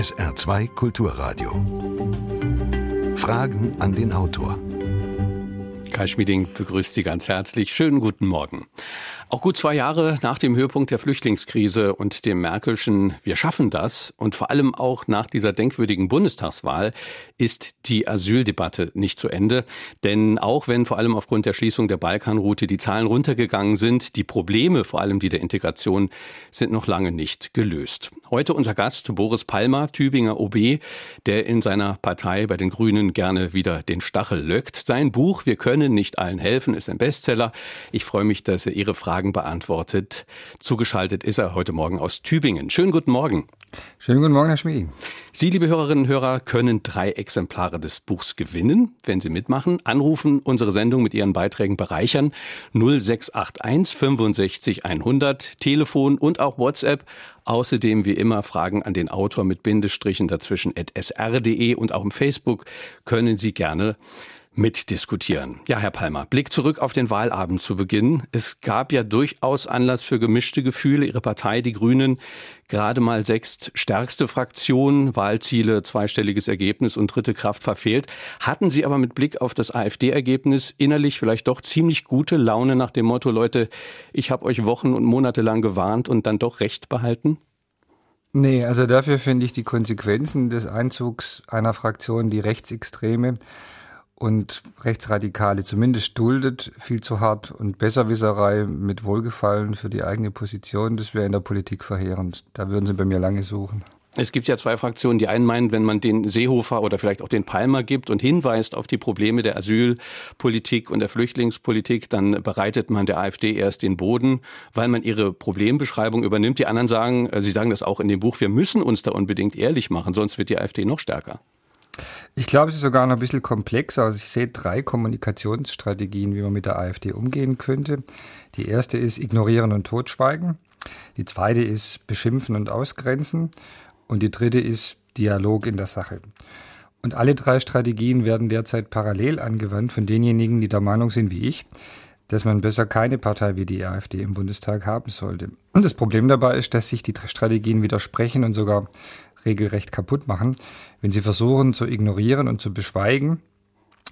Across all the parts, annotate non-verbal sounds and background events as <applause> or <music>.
SR2 Kulturradio. Fragen an den Autor. Kai Schmieding begrüßt Sie ganz herzlich. Schönen guten Morgen. Auch gut zwei Jahre nach dem Höhepunkt der Flüchtlingskrise und dem Merkelschen Wir schaffen das und vor allem auch nach dieser denkwürdigen Bundestagswahl ist die Asyldebatte nicht zu Ende. Denn auch wenn vor allem aufgrund der Schließung der Balkanroute die Zahlen runtergegangen sind, die Probleme, vor allem die der Integration, sind noch lange nicht gelöst. Heute unser Gast Boris Palmer, Tübinger OB, der in seiner Partei bei den Grünen gerne wieder den Stachel löckt. Sein Buch Wir können nicht allen helfen ist ein Bestseller. Ich freue mich, dass er Ihre Frage Fragen beantwortet. Zugeschaltet ist er heute Morgen aus Tübingen. Schönen guten Morgen. Schönen guten Morgen, Herr Schmieding. Sie, liebe Hörerinnen und Hörer, können drei Exemplare des Buchs gewinnen, wenn Sie mitmachen. Anrufen, unsere Sendung mit Ihren Beiträgen bereichern. 0681 65 100, Telefon und auch WhatsApp. Außerdem wie immer Fragen an den Autor mit Bindestrichen dazwischen at sr.de und auch im Facebook können Sie gerne mitdiskutieren. Ja, Herr Palmer, Blick zurück auf den Wahlabend zu Beginn. Es gab ja durchaus Anlass für gemischte Gefühle. Ihre Partei, die Grünen, gerade mal sechs stärkste Fraktion, Wahlziele, zweistelliges Ergebnis und dritte Kraft verfehlt. Hatten Sie aber mit Blick auf das AfD-Ergebnis innerlich vielleicht doch ziemlich gute Laune nach dem Motto, Leute, ich habe euch Wochen und Monate lang gewarnt und dann doch recht behalten? Nee, also dafür finde ich die Konsequenzen des Einzugs einer Fraktion, die Rechtsextreme, und Rechtsradikale zumindest duldet, viel zu hart und Besserwisserei mit Wohlgefallen für die eigene Position, das wäre in der Politik verheerend. Da würden sie bei mir lange suchen. Es gibt ja zwei Fraktionen. Die einen meinen, wenn man den Seehofer oder vielleicht auch den Palmer gibt und hinweist auf die Probleme der Asylpolitik und der Flüchtlingspolitik, dann bereitet man der AfD erst den Boden, weil man ihre Problembeschreibung übernimmt. Die anderen sagen, äh, sie sagen das auch in dem Buch, wir müssen uns da unbedingt ehrlich machen, sonst wird die AfD noch stärker. Ich glaube, es ist sogar noch ein bisschen komplexer. Also ich sehe drei Kommunikationsstrategien, wie man mit der AfD umgehen könnte. Die erste ist ignorieren und totschweigen. Die zweite ist beschimpfen und ausgrenzen. Und die dritte ist Dialog in der Sache. Und alle drei Strategien werden derzeit parallel angewandt von denjenigen, die der Meinung sind wie ich, dass man besser keine Partei wie die AfD im Bundestag haben sollte. Und das Problem dabei ist, dass sich die Strategien widersprechen und sogar regelrecht kaputt machen. Wenn Sie versuchen zu ignorieren und zu beschweigen,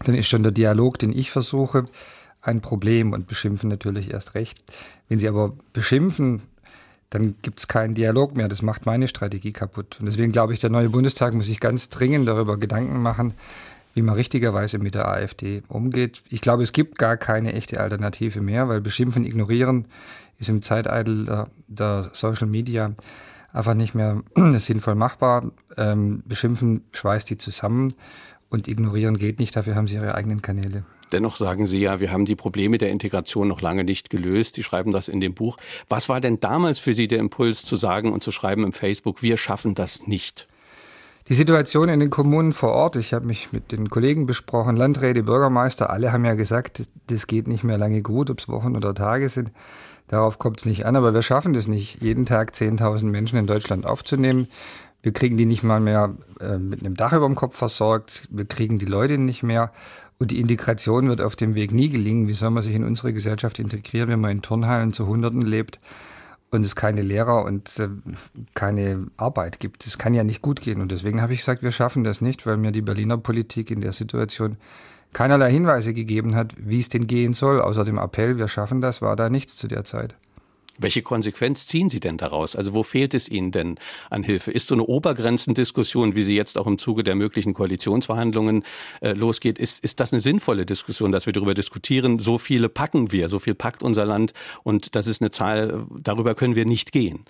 dann ist schon der Dialog, den ich versuche, ein Problem und beschimpfen natürlich erst recht. Wenn Sie aber beschimpfen, dann gibt es keinen Dialog mehr. Das macht meine Strategie kaputt. Und deswegen glaube ich, der neue Bundestag muss sich ganz dringend darüber Gedanken machen, wie man richtigerweise mit der AfD umgeht. Ich glaube, es gibt gar keine echte Alternative mehr, weil beschimpfen, ignorieren ist im Zeitalter der, der Social Media einfach nicht mehr <clears throat> sinnvoll machbar. Ähm, beschimpfen schweißt die zusammen und ignorieren geht nicht, dafür haben sie ihre eigenen Kanäle. Dennoch sagen Sie ja, wir haben die Probleme der Integration noch lange nicht gelöst. Sie schreiben das in dem Buch. Was war denn damals für Sie der Impuls zu sagen und zu schreiben im Facebook, wir schaffen das nicht? Die Situation in den Kommunen vor Ort, ich habe mich mit den Kollegen besprochen, Landräte, Bürgermeister, alle haben ja gesagt, das geht nicht mehr lange gut, ob es Wochen oder Tage sind. Darauf kommt es nicht an, aber wir schaffen das nicht, jeden Tag 10.000 Menschen in Deutschland aufzunehmen. Wir kriegen die nicht mal mehr äh, mit einem Dach über dem Kopf versorgt. Wir kriegen die Leute nicht mehr. Und die Integration wird auf dem Weg nie gelingen. Wie soll man sich in unsere Gesellschaft integrieren, wenn man in Turnhallen zu Hunderten lebt und es keine Lehrer und äh, keine Arbeit gibt? Das kann ja nicht gut gehen. Und deswegen habe ich gesagt, wir schaffen das nicht, weil mir die Berliner Politik in der Situation keinerlei Hinweise gegeben hat, wie es denn gehen soll. Außer dem Appell, wir schaffen das, war da nichts zu der Zeit. Welche Konsequenz ziehen Sie denn daraus? Also wo fehlt es Ihnen denn an Hilfe? Ist so eine Obergrenzendiskussion, wie sie jetzt auch im Zuge der möglichen Koalitionsverhandlungen äh, losgeht, ist, ist das eine sinnvolle Diskussion, dass wir darüber diskutieren? So viele packen wir, so viel packt unser Land und das ist eine Zahl, darüber können wir nicht gehen.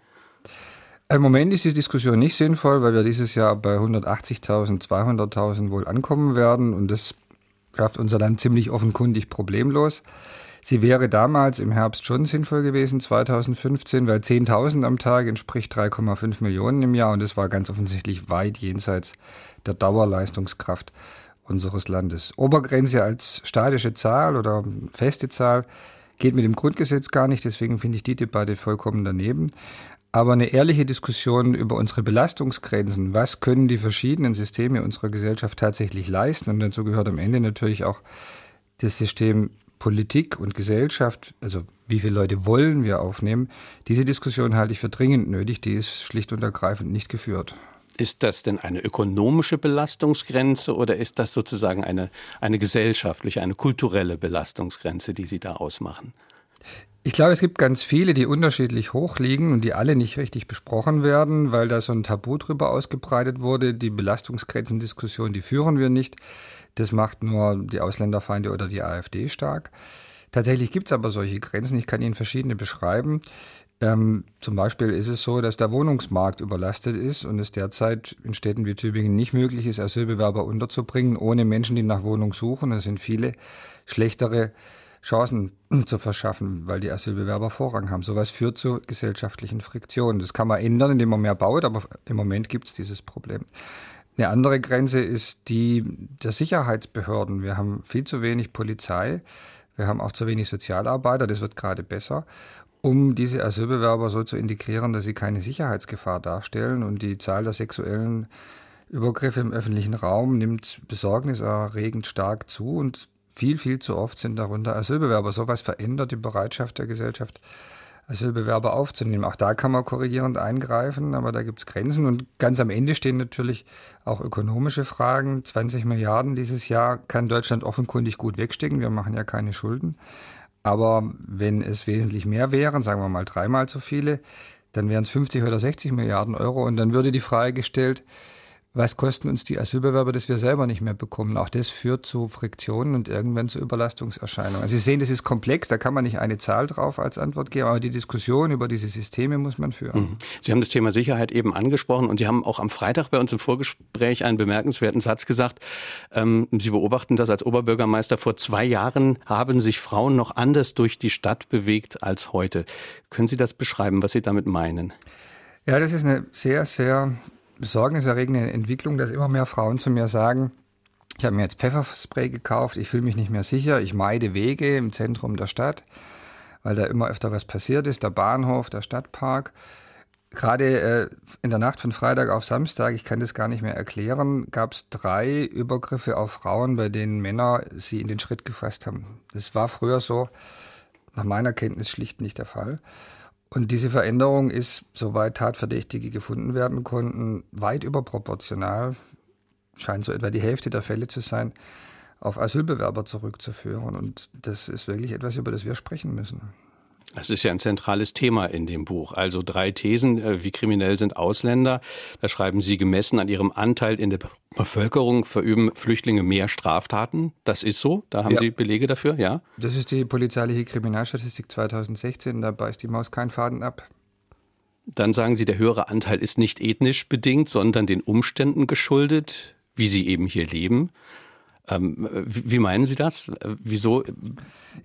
Im Moment ist die Diskussion nicht sinnvoll, weil wir dieses Jahr bei 180.000, 200.000 wohl ankommen werden und das schafft unser Land ziemlich offenkundig problemlos. Sie wäre damals im Herbst schon sinnvoll gewesen, 2015, weil 10.000 am Tag entspricht 3,5 Millionen im Jahr und es war ganz offensichtlich weit jenseits der Dauerleistungskraft unseres Landes. Obergrenze als statische Zahl oder feste Zahl geht mit dem Grundgesetz gar nicht, deswegen finde ich die Debatte vollkommen daneben. Aber eine ehrliche Diskussion über unsere Belastungsgrenzen, was können die verschiedenen Systeme unserer Gesellschaft tatsächlich leisten, und dazu gehört am Ende natürlich auch das System Politik und Gesellschaft, also wie viele Leute wollen wir aufnehmen, diese Diskussion halte ich für dringend nötig, die ist schlicht und ergreifend nicht geführt. Ist das denn eine ökonomische Belastungsgrenze oder ist das sozusagen eine, eine gesellschaftliche, eine kulturelle Belastungsgrenze, die Sie da ausmachen? Ich glaube, es gibt ganz viele, die unterschiedlich hoch liegen und die alle nicht richtig besprochen werden, weil da so ein Tabu drüber ausgebreitet wurde. Die Belastungsgrenzendiskussion, die führen wir nicht. Das macht nur die Ausländerfeinde oder die AfD stark. Tatsächlich gibt es aber solche Grenzen. Ich kann Ihnen verschiedene beschreiben. Ähm, zum Beispiel ist es so, dass der Wohnungsmarkt überlastet ist und es derzeit in Städten wie Tübingen nicht möglich ist, Asylbewerber unterzubringen, ohne Menschen, die nach Wohnung suchen. Es sind viele schlechtere Chancen <clears throat> zu verschaffen, weil die Asylbewerber Vorrang haben. Sowas führt zu gesellschaftlichen Friktionen. Das kann man ändern, indem man mehr baut, aber im Moment gibt es dieses Problem. Eine andere Grenze ist die der Sicherheitsbehörden. Wir haben viel zu wenig Polizei. Wir haben auch zu wenig Sozialarbeiter. Das wird gerade besser um diese Asylbewerber so zu integrieren, dass sie keine Sicherheitsgefahr darstellen. Und die Zahl der sexuellen Übergriffe im öffentlichen Raum nimmt besorgniserregend stark zu und viel, viel zu oft sind darunter Asylbewerber. Sowas verändert die Bereitschaft der Gesellschaft, Asylbewerber aufzunehmen. Auch da kann man korrigierend eingreifen, aber da gibt es Grenzen. Und ganz am Ende stehen natürlich auch ökonomische Fragen. 20 Milliarden dieses Jahr kann Deutschland offenkundig gut wegstecken. Wir machen ja keine Schulden. Aber wenn es wesentlich mehr wären, sagen wir mal dreimal so viele, dann wären es 50 oder 60 Milliarden Euro. Und dann würde die Frage gestellt, was kosten uns die Asylbewerber, dass wir selber nicht mehr bekommen. Auch das führt zu Friktionen und irgendwann zu Überlastungserscheinungen. Also Sie sehen, das ist komplex, da kann man nicht eine Zahl drauf als Antwort geben, aber die Diskussion über diese Systeme muss man führen. Mhm. Sie haben das Thema Sicherheit eben angesprochen und Sie haben auch am Freitag bei uns im Vorgespräch einen bemerkenswerten Satz gesagt. Ähm, Sie beobachten das als Oberbürgermeister. Vor zwei Jahren haben sich Frauen noch anders durch die Stadt bewegt als heute. Können Sie das beschreiben, was Sie damit meinen? Ja, das ist eine sehr, sehr besorgniserregende Entwicklung, dass immer mehr Frauen zu mir sagen, ich habe mir jetzt Pfefferspray gekauft, ich fühle mich nicht mehr sicher, ich meide Wege im Zentrum der Stadt, weil da immer öfter was passiert ist, der Bahnhof, der Stadtpark. Gerade äh, in der Nacht von Freitag auf Samstag, ich kann das gar nicht mehr erklären, gab es drei Übergriffe auf Frauen, bei denen Männer sie in den Schritt gefasst haben. Das war früher so, nach meiner Kenntnis schlicht nicht der Fall. Und diese Veränderung ist, soweit Tatverdächtige gefunden werden konnten, weit überproportional, scheint so etwa die Hälfte der Fälle zu sein, auf Asylbewerber zurückzuführen. Und das ist wirklich etwas, über das wir sprechen müssen. Das ist ja ein zentrales Thema in dem Buch. Also drei Thesen, äh, wie kriminell sind Ausländer. Da schreiben Sie, gemessen an ihrem Anteil in der Bevölkerung verüben Flüchtlinge mehr Straftaten. Das ist so. Da haben ja. Sie Belege dafür, ja? Das ist die polizeiliche Kriminalstatistik 2016. Da beißt die Maus keinen Faden ab. Dann sagen Sie, der höhere Anteil ist nicht ethnisch bedingt, sondern den Umständen geschuldet, wie sie eben hier leben. Ähm, wie meinen Sie das? Wieso?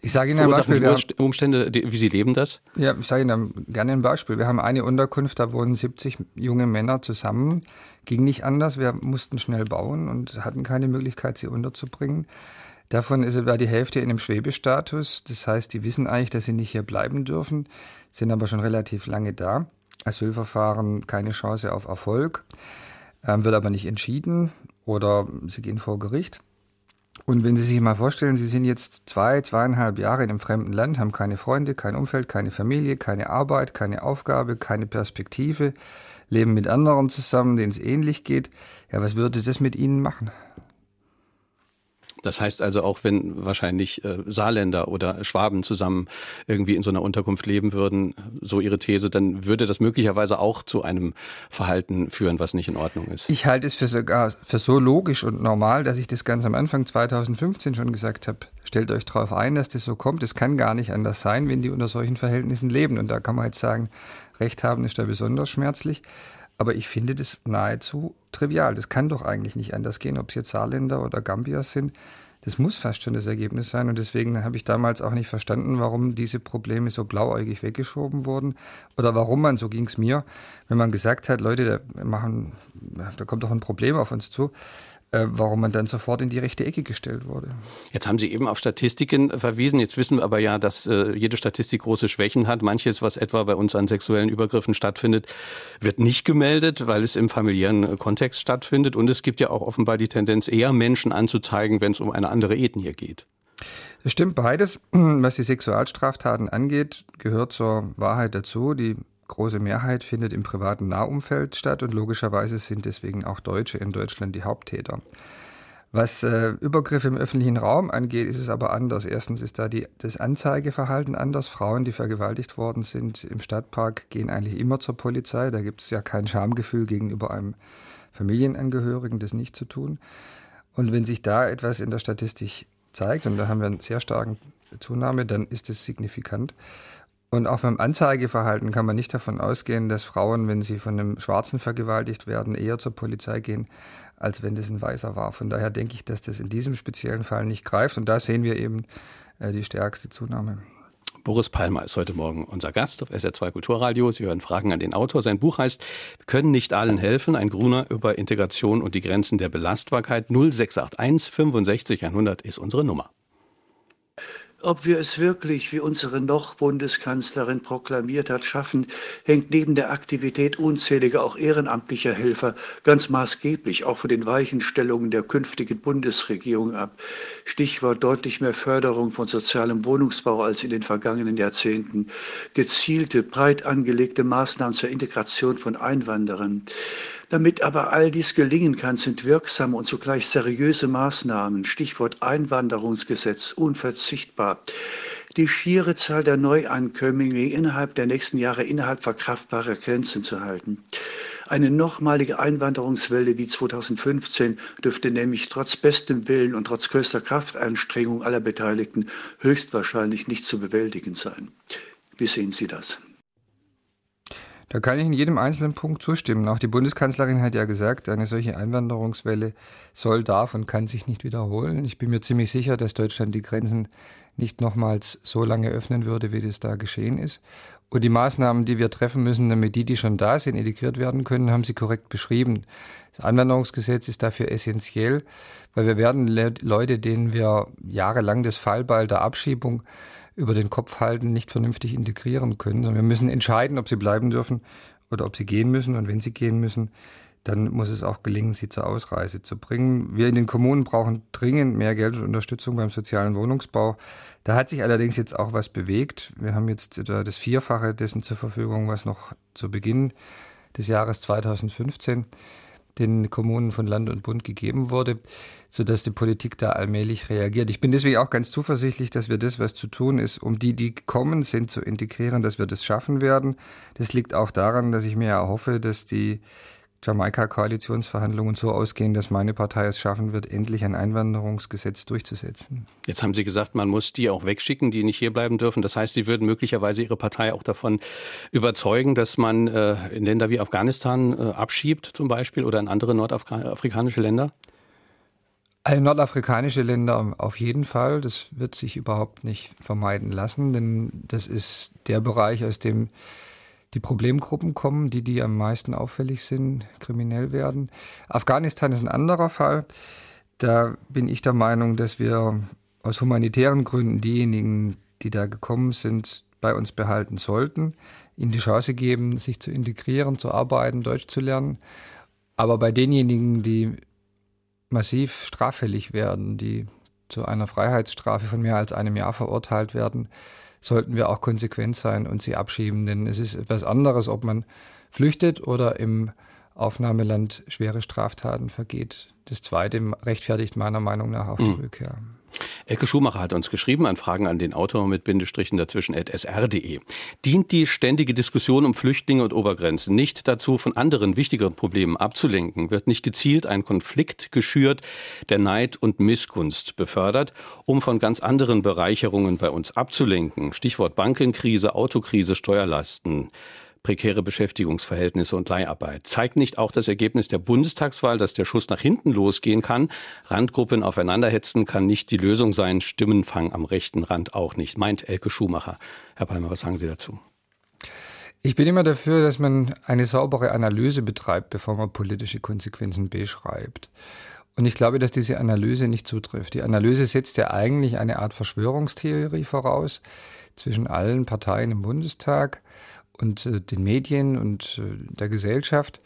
Ich sage Ihnen ein Beispiel. Die Umstände, wie Sie leben das? Ja, ich sage Ihnen gerne ein Beispiel. Wir haben eine Unterkunft, da wohnen 70 junge Männer zusammen. Ging nicht anders. Wir mussten schnell bauen und hatten keine Möglichkeit, sie unterzubringen. Davon ist etwa die Hälfte in einem Schwebestatus. Das heißt, die wissen eigentlich, dass sie nicht hier bleiben dürfen, sind aber schon relativ lange da. Asylverfahren keine Chance auf Erfolg, ähm, wird aber nicht entschieden oder sie gehen vor Gericht. Und wenn Sie sich mal vorstellen, Sie sind jetzt zwei, zweieinhalb Jahre in einem fremden Land, haben keine Freunde, kein Umfeld, keine Familie, keine Arbeit, keine Aufgabe, keine Perspektive, leben mit anderen zusammen, denen es ähnlich geht. Ja, was würde das mit Ihnen machen? Das heißt also auch, wenn wahrscheinlich äh, Saarländer oder Schwaben zusammen irgendwie in so einer Unterkunft leben würden, so ihre These, dann würde das möglicherweise auch zu einem Verhalten führen, was nicht in Ordnung ist. Ich halte es für sogar für so logisch und normal, dass ich das ganz am Anfang 2015 schon gesagt habe. Stellt euch darauf ein, dass das so kommt. Es kann gar nicht anders sein, wenn die unter solchen Verhältnissen leben. Und da kann man jetzt sagen, Recht haben ist da besonders schmerzlich. Aber ich finde das nahezu trivial. Das kann doch eigentlich nicht anders gehen, ob es jetzt Saarländer oder Gambier sind. Das muss fast schon das Ergebnis sein. Und deswegen habe ich damals auch nicht verstanden, warum diese Probleme so blauäugig weggeschoben wurden. Oder warum man, so ging es mir, wenn man gesagt hat, Leute, da, machen, da kommt doch ein Problem auf uns zu, warum man dann sofort in die rechte Ecke gestellt wurde. Jetzt haben Sie eben auf Statistiken verwiesen. Jetzt wissen wir aber ja, dass äh, jede Statistik große Schwächen hat. Manches, was etwa bei uns an sexuellen Übergriffen stattfindet, wird nicht gemeldet, weil es im familiären äh, Kontext stattfindet. Und es gibt ja auch offenbar die Tendenz, eher Menschen anzuzeigen, wenn es um eine andere Ethnie geht. Das stimmt beides. <clears throat> Was die Sexualstraftaten angeht, gehört zur Wahrheit dazu. Die große Mehrheit findet im privaten Nahumfeld statt und logischerweise sind deswegen auch Deutsche in Deutschland die Haupttäter. Was äh, Übergriffe im öffentlichen Raum angeht, ist es aber anders. Erstens ist da die, das Anzeigeverhalten anders. Frauen, die vergewaltigt worden sind im Stadtpark, gehen eigentlich immer zur Polizei. Da gibt es ja kein Schamgefühl gegenüber einem Familienangehörigen, das nicht zu tun. Und wenn sich da etwas in der Statistik zeigt, und da haben wir einen sehr starken Zunahme, dann ist es signifikant. Und auch beim Anzeigeverhalten kann man nicht davon ausgehen, dass Frauen, wenn sie von einem Schwarzen vergewaltigt werden, eher zur Polizei gehen, als wenn das ein Weißer war. Von daher denke ich, dass das in diesem speziellen Fall nicht greift. Und da sehen wir eben äh, die stärkste Zunahme. Boris Palmer ist heute Morgen unser Gast auf SR2 Kulturradio. Sie hören Fragen an den Autor. Sein Buch heißt Wir können nicht allen helfen. Ein Gruner über Integration und die Grenzen der Belastbarkeit. 0681 65 100 ist unsere Nummer. Ob wir es wirklich, wie unsere noch Bundeskanzlerin proklamiert hat, schaffen, hängt neben der Aktivität unzähliger auch ehrenamtlicher Helfer ganz maßgeblich auch von den Weichenstellungen der künftigen Bundesregierung ab. Stichwort deutlich mehr Förderung von sozialem Wohnungsbau als in den vergangenen Jahrzehnten, gezielte, breit angelegte Maßnahmen zur Integration von Einwanderern. Damit aber all dies gelingen kann, sind wirksame und zugleich seriöse Maßnahmen, Stichwort Einwanderungsgesetz, unverzichtbar. Die schiere Zahl der Neuankömmlinge innerhalb der nächsten Jahre innerhalb verkraftbarer Grenzen zu halten. Eine nochmalige Einwanderungswelle wie 2015 dürfte nämlich trotz bestem Willen und trotz größter Kraftanstrengung aller Beteiligten höchstwahrscheinlich nicht zu bewältigen sein. Wie sehen Sie das? Da kann ich in jedem einzelnen Punkt zustimmen. Auch die Bundeskanzlerin hat ja gesagt, eine solche Einwanderungswelle soll, darf und kann sich nicht wiederholen. Ich bin mir ziemlich sicher, dass Deutschland die Grenzen nicht nochmals so lange öffnen würde, wie das da geschehen ist. Und die Maßnahmen, die wir treffen müssen, damit die, die schon da sind, integriert werden können, haben Sie korrekt beschrieben. Das Einwanderungsgesetz ist dafür essentiell, weil wir werden Leute, denen wir jahrelang das Fallball der Abschiebung über den Kopf halten, nicht vernünftig integrieren können. Sondern wir müssen entscheiden, ob sie bleiben dürfen oder ob sie gehen müssen. Und wenn sie gehen müssen, dann muss es auch gelingen, sie zur Ausreise zu bringen. Wir in den Kommunen brauchen dringend mehr Geld und Unterstützung beim sozialen Wohnungsbau. Da hat sich allerdings jetzt auch was bewegt. Wir haben jetzt etwa das Vierfache dessen zur Verfügung, was noch zu Beginn des Jahres 2015 den Kommunen von Land und Bund gegeben wurde, sodass die Politik da allmählich reagiert. Ich bin deswegen auch ganz zuversichtlich, dass wir das, was zu tun ist, um die, die kommen sind, zu integrieren, dass wir das schaffen werden. Das liegt auch daran, dass ich mir erhoffe, dass die Jamaika-Koalitionsverhandlungen so ausgehen, dass meine Partei es schaffen wird, endlich ein Einwanderungsgesetz durchzusetzen. Jetzt haben Sie gesagt, man muss die auch wegschicken, die nicht hierbleiben dürfen. Das heißt, Sie würden möglicherweise Ihre Partei auch davon überzeugen, dass man äh, in Länder wie Afghanistan äh, abschiebt zum Beispiel oder in andere nordafrikanische Länder? Alle nordafrikanische Länder auf jeden Fall. Das wird sich überhaupt nicht vermeiden lassen, denn das ist der Bereich, aus dem die Problemgruppen kommen, die, die am meisten auffällig sind, kriminell werden. Afghanistan ist ein anderer Fall. Da bin ich der Meinung, dass wir aus humanitären Gründen diejenigen, die da gekommen sind, bei uns behalten sollten, ihnen die Chance geben, sich zu integrieren, zu arbeiten, Deutsch zu lernen. Aber bei denjenigen, die massiv straffällig werden, die zu einer Freiheitsstrafe von mehr als einem Jahr verurteilt werden, sollten wir auch konsequent sein und sie abschieben. Denn es ist etwas anderes, ob man flüchtet oder im Aufnahmeland schwere Straftaten vergeht. Das Zweite rechtfertigt meiner Meinung nach auch die mhm. Rückkehr. Elke Schumacher hat uns geschrieben an Fragen an den Autor mit Bindestrichen dazwischen at sr.de. Dient die ständige Diskussion um Flüchtlinge und Obergrenzen nicht dazu, von anderen wichtigeren Problemen abzulenken? Wird nicht gezielt ein Konflikt geschürt, der Neid und Missgunst befördert, um von ganz anderen Bereicherungen bei uns abzulenken? Stichwort Bankenkrise, Autokrise, Steuerlasten prekäre Beschäftigungsverhältnisse und Leiharbeit. Zeigt nicht auch das Ergebnis der Bundestagswahl, dass der Schuss nach hinten losgehen kann? Randgruppen aufeinanderhetzen kann nicht die Lösung sein, Stimmenfang am rechten Rand auch nicht, meint Elke Schumacher. Herr Palmer, was sagen Sie dazu? Ich bin immer dafür, dass man eine saubere Analyse betreibt, bevor man politische Konsequenzen beschreibt. Und ich glaube, dass diese Analyse nicht zutrifft. Die Analyse setzt ja eigentlich eine Art Verschwörungstheorie voraus zwischen allen Parteien im Bundestag und äh, den Medien und äh, der Gesellschaft,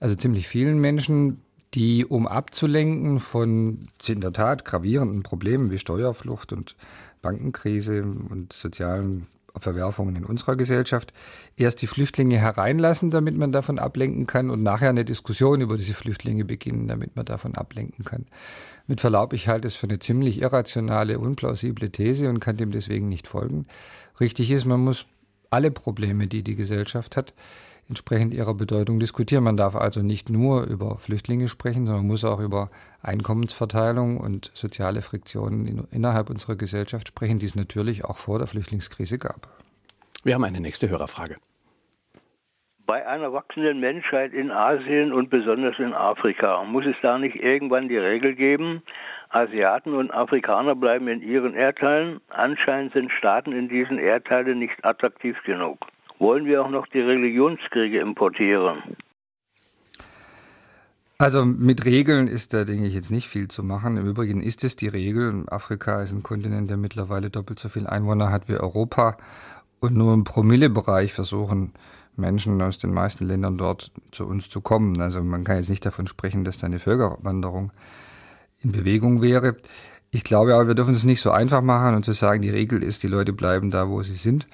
also ziemlich vielen Menschen, die, um abzulenken von in der Tat gravierenden Problemen wie Steuerflucht und Bankenkrise und sozialen Verwerfungen in unserer Gesellschaft. Erst die Flüchtlinge hereinlassen, damit man davon ablenken kann und nachher eine Diskussion über diese Flüchtlinge beginnen, damit man davon ablenken kann. Mit Verlaub, ich halte es für eine ziemlich irrationale, unplausible These und kann dem deswegen nicht folgen. Richtig ist, man muss alle Probleme, die die Gesellschaft hat, entsprechend ihrer Bedeutung diskutieren. Man darf also nicht nur über Flüchtlinge sprechen, sondern man muss auch über Einkommensverteilung und soziale Friktionen in, innerhalb unserer Gesellschaft sprechen, die es natürlich auch vor der Flüchtlingskrise gab. Wir haben eine nächste Hörerfrage. Bei einer wachsenden Menschheit in Asien und besonders in Afrika muss es da nicht irgendwann die Regel geben, Asiaten und Afrikaner bleiben in ihren Erdteilen, anscheinend sind Staaten in diesen Erdteilen nicht attraktiv genug wollen wir auch noch die Religionskriege importieren? Also mit Regeln ist da, denke ich, jetzt nicht viel zu machen. Im Übrigen ist es die Regel. Afrika ist ein Kontinent, der mittlerweile doppelt so viele Einwohner hat wie Europa. Und nur im Promillebereich versuchen Menschen aus den meisten Ländern dort zu uns zu kommen. Also man kann jetzt nicht davon sprechen, dass da eine Völkerwanderung in Bewegung wäre. Ich glaube aber, wir dürfen es nicht so einfach machen und zu sagen, die Regel ist, die Leute bleiben da, wo sie sind.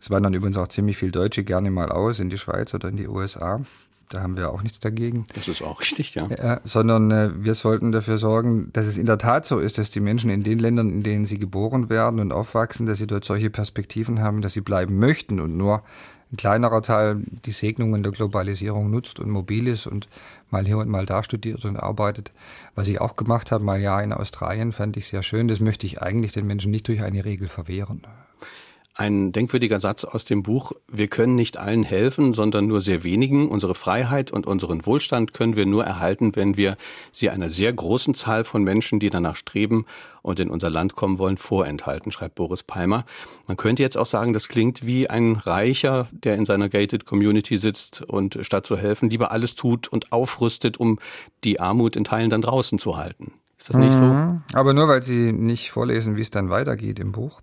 Es wandern übrigens auch ziemlich viele Deutsche gerne mal aus in die Schweiz oder in die USA. Da haben wir auch nichts dagegen. Das ist auch richtig, ja. ja sondern äh, wir sollten dafür sorgen, dass es in der Tat so ist, dass die Menschen in den Ländern, in denen sie geboren werden und aufwachsen, dass sie dort solche Perspektiven haben, dass sie bleiben möchten und nur ein kleinerer Teil die Segnungen der Globalisierung nutzt und mobil ist und mal hier und mal da studiert und arbeitet. Was ich auch gemacht habe, mal ja in Australien, fand ich sehr schön. Das möchte ich eigentlich den Menschen nicht durch eine Regel verwehren. Ein denkwürdiger Satz aus dem Buch, wir können nicht allen helfen, sondern nur sehr wenigen. Unsere Freiheit und unseren Wohlstand können wir nur erhalten, wenn wir sie einer sehr großen Zahl von Menschen, die danach streben und in unser Land kommen wollen, vorenthalten, schreibt Boris Palmer. Man könnte jetzt auch sagen, das klingt wie ein Reicher, der in seiner gated Community sitzt und statt zu helfen, lieber alles tut und aufrüstet, um die Armut in Teilen dann draußen zu halten. Ist das nicht mhm. so? Aber nur weil Sie nicht vorlesen, wie es dann weitergeht im Buch.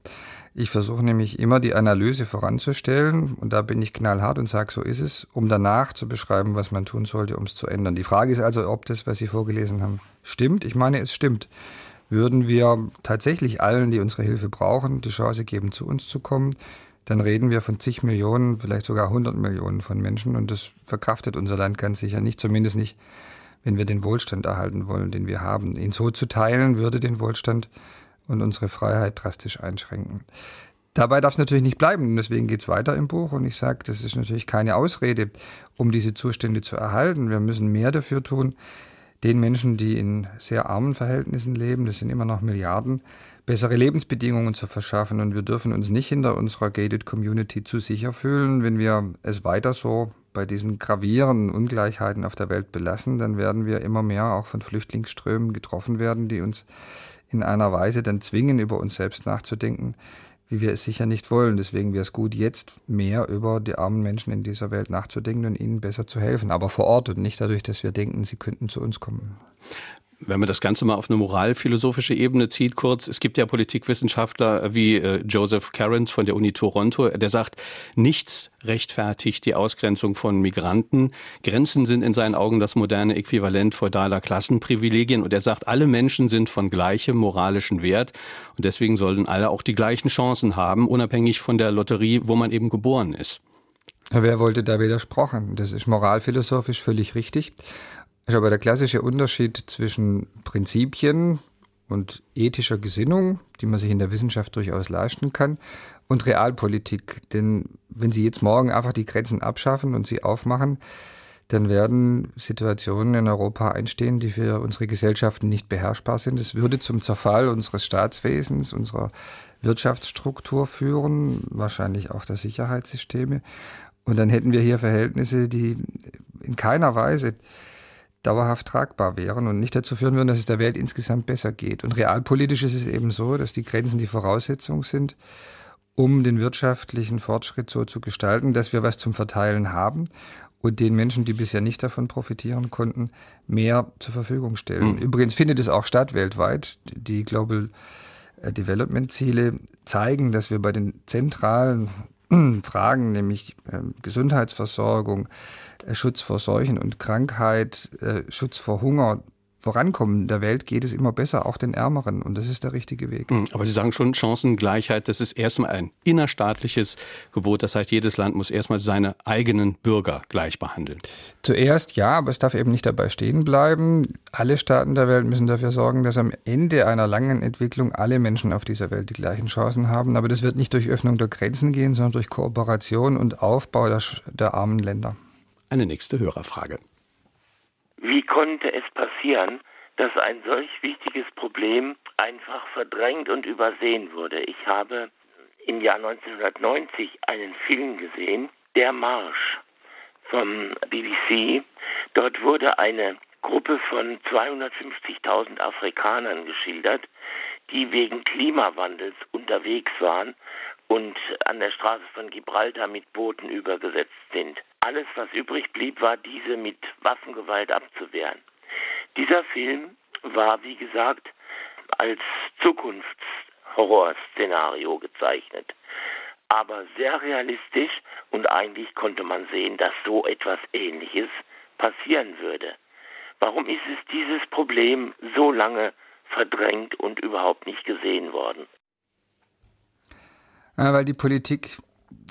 Ich versuche nämlich immer die Analyse voranzustellen und da bin ich knallhart und sage, so ist es, um danach zu beschreiben, was man tun sollte, um es zu ändern. Die Frage ist also, ob das, was Sie vorgelesen haben, stimmt. Ich meine, es stimmt. Würden wir tatsächlich allen, die unsere Hilfe brauchen, die Chance geben, zu uns zu kommen, dann reden wir von zig Millionen, vielleicht sogar 100 Millionen von Menschen und das verkraftet unser Land ganz sicher nicht, zumindest nicht, wenn wir den Wohlstand erhalten wollen, den wir haben. Ihn so zu teilen, würde den Wohlstand und unsere Freiheit drastisch einschränken. Dabei darf es natürlich nicht bleiben. Und deswegen geht es weiter im Buch. Und ich sage, das ist natürlich keine Ausrede, um diese Zustände zu erhalten. Wir müssen mehr dafür tun, den Menschen, die in sehr armen Verhältnissen leben, das sind immer noch Milliarden, bessere Lebensbedingungen zu verschaffen. Und wir dürfen uns nicht hinter unserer gated Community zu sicher fühlen. Wenn wir es weiter so bei diesen gravierenden Ungleichheiten auf der Welt belassen, dann werden wir immer mehr auch von Flüchtlingsströmen getroffen werden, die uns in einer Weise dann zwingen, über uns selbst nachzudenken, wie wir es sicher nicht wollen. Deswegen wäre es gut, jetzt mehr über die armen Menschen in dieser Welt nachzudenken und ihnen besser zu helfen, aber vor Ort und nicht dadurch, dass wir denken, sie könnten zu uns kommen wenn man das Ganze mal auf eine moralphilosophische Ebene zieht, kurz, es gibt ja Politikwissenschaftler wie äh, Joseph Carens von der Uni Toronto, der sagt, nichts rechtfertigt die Ausgrenzung von Migranten. Grenzen sind in seinen Augen das moderne Äquivalent feudaler Klassenprivilegien und er sagt, alle Menschen sind von gleichem moralischen Wert und deswegen sollen alle auch die gleichen Chancen haben, unabhängig von der Lotterie, wo man eben geboren ist. Wer wollte da widersprochen? Das ist moralphilosophisch völlig richtig ist aber der klassische Unterschied zwischen Prinzipien und ethischer Gesinnung, die man sich in der Wissenschaft durchaus leisten kann, und Realpolitik. Denn wenn Sie jetzt morgen einfach die Grenzen abschaffen und sie aufmachen, dann werden Situationen in Europa einstehen, die für unsere Gesellschaften nicht beherrschbar sind. Es würde zum Zerfall unseres Staatswesens, unserer Wirtschaftsstruktur führen, wahrscheinlich auch der Sicherheitssysteme. Und dann hätten wir hier Verhältnisse, die in keiner Weise dauerhaft tragbar wären und nicht dazu führen würden, dass es der Welt insgesamt besser geht. Und realpolitisch ist es eben so, dass die Grenzen die Voraussetzung sind, um den wirtschaftlichen Fortschritt so zu gestalten, dass wir was zum Verteilen haben und den Menschen, die bisher nicht davon profitieren konnten, mehr zur Verfügung stellen. Mhm. Übrigens findet es auch statt weltweit. Die Global äh, Development Ziele zeigen, dass wir bei den zentralen <clears throat> Fragen, nämlich äh, Gesundheitsversorgung, äh, Schutz vor Seuchen und Krankheit, äh, Schutz vor Hunger, Vorankommen der Welt geht es immer besser, auch den Ärmeren. Und das ist der richtige Weg. Hm, aber Sie sagen schon, Chancengleichheit, das ist erstmal ein innerstaatliches Gebot. Das heißt, jedes Land muss erstmal seine eigenen Bürger gleich behandeln. Zuerst ja, aber es darf eben nicht dabei stehen bleiben. Alle Staaten der Welt müssen dafür sorgen, dass am Ende einer langen Entwicklung alle Menschen auf dieser Welt die gleichen Chancen haben. Aber das wird nicht durch Öffnung der Grenzen gehen, sondern durch Kooperation und Aufbau der, der armen Länder. Eine nächste Hörerfrage. Wie konnte es passieren, dass ein solch wichtiges Problem einfach verdrängt und übersehen wurde? Ich habe im Jahr 1990 einen Film gesehen, Der Marsch vom BBC. Dort wurde eine Gruppe von 250.000 Afrikanern geschildert, die wegen Klimawandels unterwegs waren und an der Straße von Gibraltar mit Booten übergesetzt sind. Alles, was übrig blieb, war diese mit Waffengewalt abzuwehren. Dieser Film war, wie gesagt, als Zukunftshorrorszenario gezeichnet, aber sehr realistisch und eigentlich konnte man sehen, dass so etwas Ähnliches passieren würde. Warum ist es dieses Problem so lange verdrängt und überhaupt nicht gesehen worden? Weil die Politik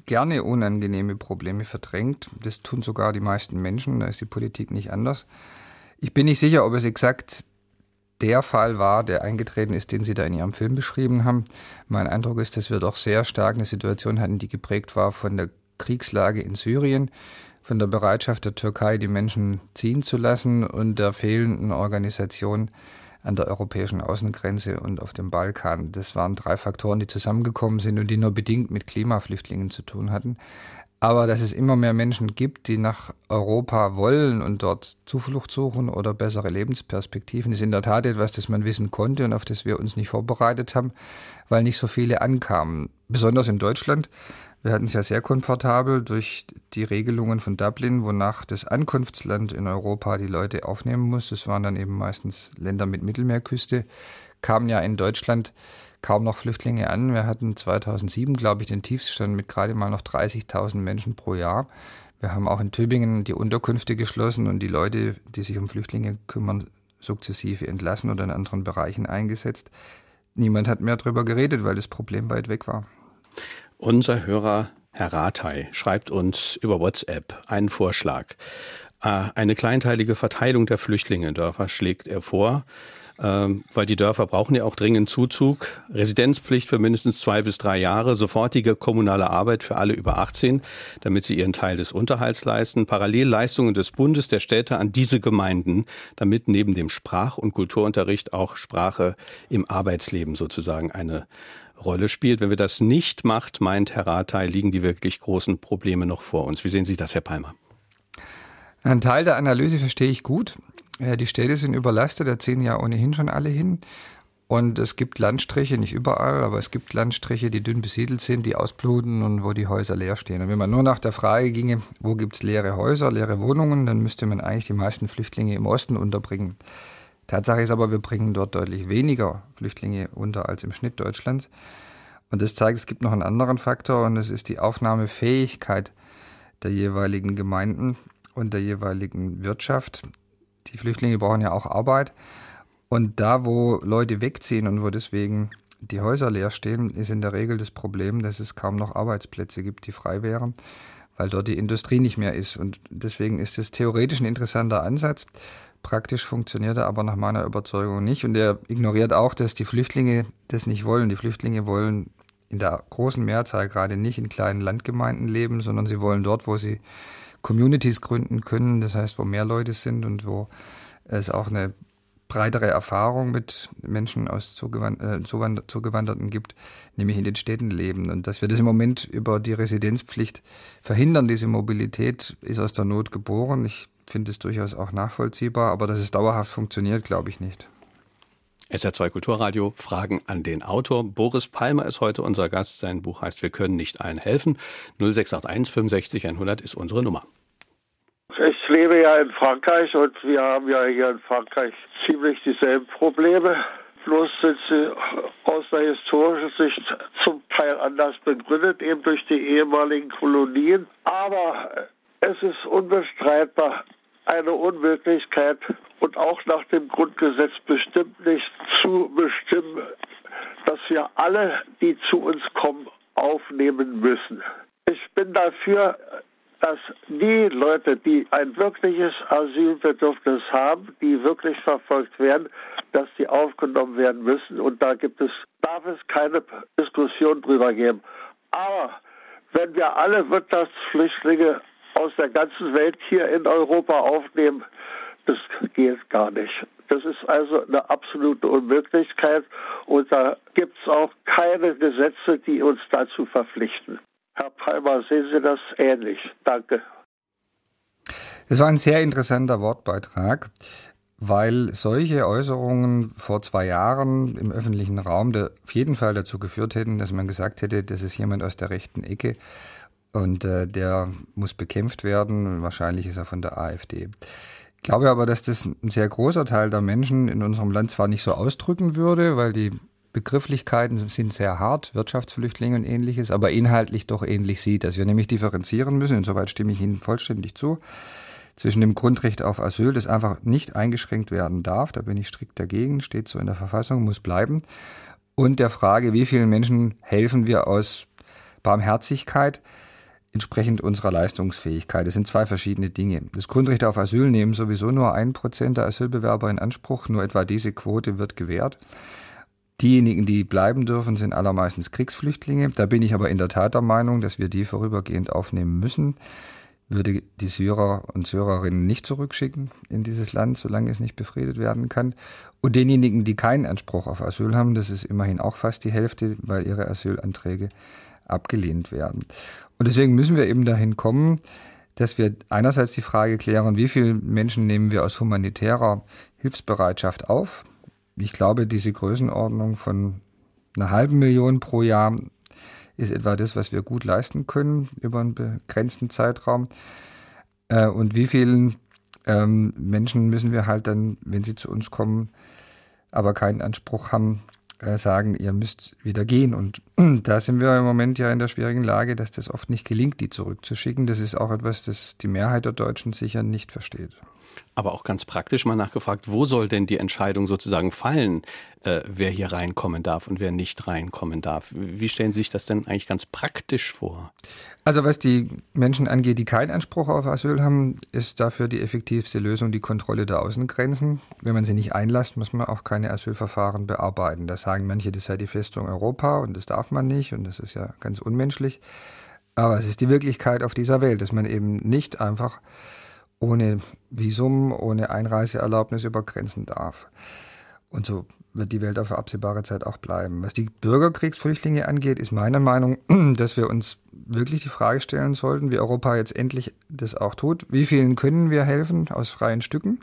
gerne unangenehme Probleme verdrängt. Das tun sogar die meisten Menschen, da ist die Politik nicht anders. Ich bin nicht sicher, ob es exakt der Fall war, der eingetreten ist, den Sie da in Ihrem Film beschrieben haben. Mein Eindruck ist, dass wir doch sehr stark eine Situation hatten, die geprägt war von der Kriegslage in Syrien, von der Bereitschaft der Türkei, die Menschen ziehen zu lassen und der fehlenden Organisation an der europäischen Außengrenze und auf dem Balkan. Das waren drei Faktoren, die zusammengekommen sind und die nur bedingt mit Klimaflüchtlingen zu tun hatten. Aber dass es immer mehr Menschen gibt, die nach Europa wollen und dort Zuflucht suchen oder bessere Lebensperspektiven, ist in der Tat etwas, das man wissen konnte und auf das wir uns nicht vorbereitet haben, weil nicht so viele ankamen. Besonders in Deutschland wir hatten es ja sehr komfortabel durch die Regelungen von Dublin, wonach das Ankunftsland in Europa die Leute aufnehmen muss. Das waren dann eben meistens Länder mit Mittelmeerküste. Kamen ja in Deutschland kaum noch Flüchtlinge an. Wir hatten 2007, glaube ich, den Tiefstand mit gerade mal noch 30.000 Menschen pro Jahr. Wir haben auch in Tübingen die Unterkünfte geschlossen und die Leute, die sich um Flüchtlinge kümmern, sukzessive entlassen oder in anderen Bereichen eingesetzt. Niemand hat mehr darüber geredet, weil das Problem weit weg war. Unser Hörer Herr Rathai schreibt uns über WhatsApp einen Vorschlag. Äh, eine kleinteilige Verteilung der Flüchtlinge in Dörfer schlägt er vor, ähm, weil die Dörfer brauchen ja auch dringend Zuzug, Residenzpflicht für mindestens zwei bis drei Jahre, sofortige kommunale Arbeit für alle über 18, damit sie ihren Teil des Unterhalts leisten, Parallelleistungen des Bundes, der Städte an diese Gemeinden, damit neben dem Sprach- und Kulturunterricht auch Sprache im Arbeitsleben sozusagen eine Rolle spielt. Wenn wir das nicht macht, meint Herr Rathai, liegen die wirklich großen Probleme noch vor uns. Wie sehen Sie das, Herr Palmer? Ein Teil der Analyse verstehe ich gut. Die Städte sind überlastet, da ziehen ja ohnehin schon alle hin. Und es gibt Landstriche, nicht überall, aber es gibt Landstriche, die dünn besiedelt sind, die ausbluten und wo die Häuser leer stehen. Und wenn man nur nach der Frage ginge, wo gibt es leere Häuser, leere Wohnungen, dann müsste man eigentlich die meisten Flüchtlinge im Osten unterbringen. Tatsache ist aber, wir bringen dort deutlich weniger Flüchtlinge unter als im Schnitt Deutschlands. Und das zeigt, es gibt noch einen anderen Faktor und das ist die Aufnahmefähigkeit der jeweiligen Gemeinden und der jeweiligen Wirtschaft. Die Flüchtlinge brauchen ja auch Arbeit. Und da, wo Leute wegziehen und wo deswegen die Häuser leer stehen, ist in der Regel das Problem, dass es kaum noch Arbeitsplätze gibt, die frei wären, weil dort die Industrie nicht mehr ist. Und deswegen ist es theoretisch ein interessanter Ansatz. Praktisch funktioniert er aber nach meiner Überzeugung nicht. Und er ignoriert auch, dass die Flüchtlinge das nicht wollen. Die Flüchtlinge wollen in der großen Mehrzahl gerade nicht in kleinen Landgemeinden leben, sondern sie wollen dort, wo sie Communities gründen können, das heißt, wo mehr Leute sind und wo es auch eine breitere Erfahrung mit Menschen aus Zugewand äh, Zugewanderten gibt, nämlich in den Städten leben. Und dass wir das im Moment über die Residenzpflicht verhindern, diese Mobilität ist aus der Not geboren. Ich finde es durchaus auch nachvollziehbar, aber dass es dauerhaft funktioniert, glaube ich nicht. SR2 Kulturradio, Fragen an den Autor. Boris Palmer ist heute unser Gast. Sein Buch heißt Wir können nicht allen helfen. 0681 65 100 ist unsere Nummer. Ich lebe ja in Frankreich und wir haben ja hier in Frankreich ziemlich dieselben Probleme. Bloß sind sie aus der historischen Sicht zum Teil anders begründet, eben durch die ehemaligen Kolonien. Aber es ist unbestreitbar, eine Unmöglichkeit. Und auch nach dem Grundgesetz bestimmt nicht zu bestimmen, dass wir alle, die zu uns kommen, aufnehmen müssen. Ich bin dafür, dass die Leute, die ein wirkliches Asylbedürfnis haben, die wirklich verfolgt werden, dass die aufgenommen werden müssen. Und da gibt es, darf es keine Diskussion drüber geben. Aber wenn wir alle Wirtschaftsflüchtlinge aus der ganzen Welt hier in Europa aufnehmen, das geht gar nicht. Das ist also eine absolute Unmöglichkeit und da gibt es auch keine Gesetze, die uns dazu verpflichten. Herr Palmer, sehen Sie das ähnlich? Danke. Das war ein sehr interessanter Wortbeitrag, weil solche Äußerungen vor zwei Jahren im öffentlichen Raum auf jeden Fall dazu geführt hätten, dass man gesagt hätte, das ist jemand aus der rechten Ecke und äh, der muss bekämpft werden. Wahrscheinlich ist er von der AfD. Ich glaube aber, dass das ein sehr großer Teil der Menschen in unserem Land zwar nicht so ausdrücken würde, weil die Begrifflichkeiten sind sehr hart, Wirtschaftsflüchtlinge und ähnliches, aber inhaltlich doch ähnlich sieht, dass wir nämlich differenzieren müssen, insoweit stimme ich Ihnen vollständig zu, zwischen dem Grundrecht auf Asyl, das einfach nicht eingeschränkt werden darf, da bin ich strikt dagegen, steht so in der Verfassung, muss bleiben, und der Frage, wie vielen Menschen helfen wir aus Barmherzigkeit, entsprechend unserer Leistungsfähigkeit. Das sind zwei verschiedene Dinge. Das Grundrecht auf Asyl nehmen sowieso nur ein Prozent der Asylbewerber in Anspruch, nur etwa diese Quote wird gewährt. Diejenigen, die bleiben dürfen, sind allermeistens Kriegsflüchtlinge. Da bin ich aber in der Tat der Meinung, dass wir die vorübergehend aufnehmen müssen. Würde die Syrer und Syrerinnen nicht zurückschicken in dieses Land, solange es nicht befriedet werden kann. Und denjenigen, die keinen Anspruch auf Asyl haben, das ist immerhin auch fast die Hälfte, weil ihre Asylanträge abgelehnt werden. Und deswegen müssen wir eben dahin kommen, dass wir einerseits die Frage klären, wie viele Menschen nehmen wir aus humanitärer Hilfsbereitschaft auf, ich glaube, diese Größenordnung von einer halben Million pro Jahr ist etwa das, was wir gut leisten können über einen begrenzten Zeitraum. Äh, und wie vielen ähm, Menschen müssen wir halt dann, wenn sie zu uns kommen, aber keinen Anspruch haben, sagen, ihr müsst wieder gehen. Und <clears throat> da sind wir im Moment ja in der schwierigen Lage, dass das oft nicht gelingt, die zurückzuschicken. Das ist auch etwas, das die Mehrheit der Deutschen sicher nicht versteht aber auch ganz praktisch mal nachgefragt, wo soll denn die Entscheidung sozusagen fallen, äh, wer hier reinkommen darf und wer nicht reinkommen darf? Wie stellen Sie sich das denn eigentlich ganz praktisch vor? Also was die Menschen angeht, die keinen Anspruch auf Asyl haben, ist dafür die effektivste Lösung die Kontrolle der Außengrenzen. Wenn man sie nicht einlässt, muss man auch keine Asylverfahren bearbeiten. Da sagen manche, das sei die Festung Europa und das darf man nicht und das ist ja ganz unmenschlich. Aber es ist die Wirklichkeit auf dieser Welt, dass man eben nicht einfach ohne Visum, ohne Einreiseerlaubnis über Grenzen darf. Und so wird die Welt auf absehbare Zeit auch bleiben. Was die Bürgerkriegsflüchtlinge angeht, ist meiner Meinung, <clears throat> dass wir uns wirklich die Frage stellen sollten, wie Europa jetzt endlich das auch tut. Wie vielen können wir helfen aus freien Stücken?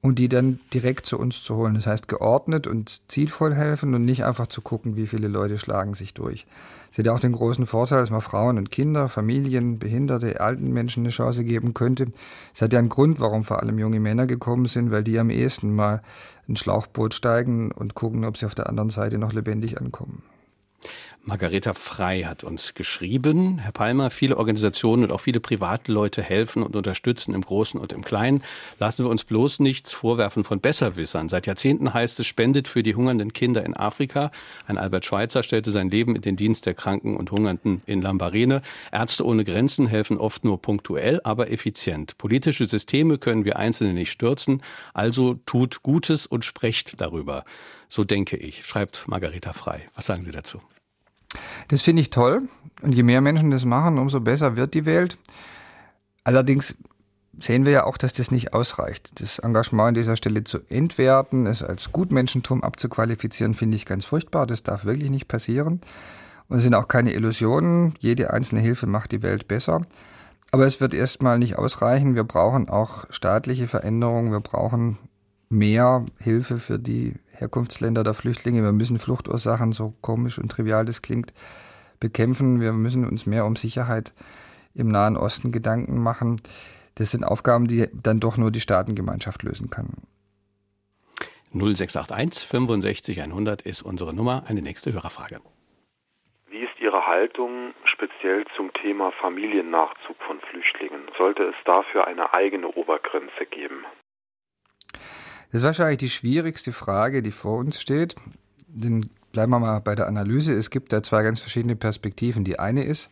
Und die dann direkt zu uns zu holen. Das heißt geordnet und zielvoll helfen und nicht einfach zu gucken, wie viele Leute schlagen sich durch. Es hätte auch den großen Vorteil, dass man Frauen und Kinder, Familien, Behinderte, alten Menschen eine Chance geben könnte. Es hat ja einen Grund, warum vor allem junge Männer gekommen sind, weil die am ehesten mal ein Schlauchboot steigen und gucken, ob sie auf der anderen Seite noch lebendig ankommen. Margareta Frei hat uns geschrieben. Herr Palmer, viele Organisationen und auch viele Privatleute helfen und unterstützen im Großen und im Kleinen. Lassen wir uns bloß nichts vorwerfen von Besserwissern. Seit Jahrzehnten heißt es, spendet für die hungernden Kinder in Afrika. Ein Albert Schweitzer stellte sein Leben in den Dienst der Kranken und Hungernden in Lambarene. Ärzte ohne Grenzen helfen oft nur punktuell, aber effizient. Politische Systeme können wir Einzelne nicht stürzen. Also tut Gutes und sprecht darüber. So denke ich, schreibt Margareta Frei. Was sagen Sie dazu? Das finde ich toll. Und je mehr Menschen das machen, umso besser wird die Welt. Allerdings sehen wir ja auch, dass das nicht ausreicht. Das Engagement an dieser Stelle zu entwerten, es als Gutmenschentum abzuqualifizieren, finde ich ganz furchtbar. Das darf wirklich nicht passieren. Und es sind auch keine Illusionen. Jede einzelne Hilfe macht die Welt besser. Aber es wird erstmal nicht ausreichen. Wir brauchen auch staatliche Veränderungen. Wir brauchen mehr Hilfe für die Herkunftsländer der Flüchtlinge. Wir müssen Fluchtursachen, so komisch und trivial das klingt, bekämpfen. Wir müssen uns mehr um Sicherheit im Nahen Osten Gedanken machen. Das sind Aufgaben, die dann doch nur die Staatengemeinschaft lösen kann. 0681 65 100 ist unsere Nummer. Eine nächste Hörerfrage. Wie ist Ihre Haltung speziell zum Thema Familiennachzug von Flüchtlingen? Sollte es dafür eine eigene Obergrenze geben? Das ist wahrscheinlich die schwierigste Frage, die vor uns steht. Denn bleiben wir mal bei der Analyse. Es gibt da zwei ganz verschiedene Perspektiven. Die eine ist,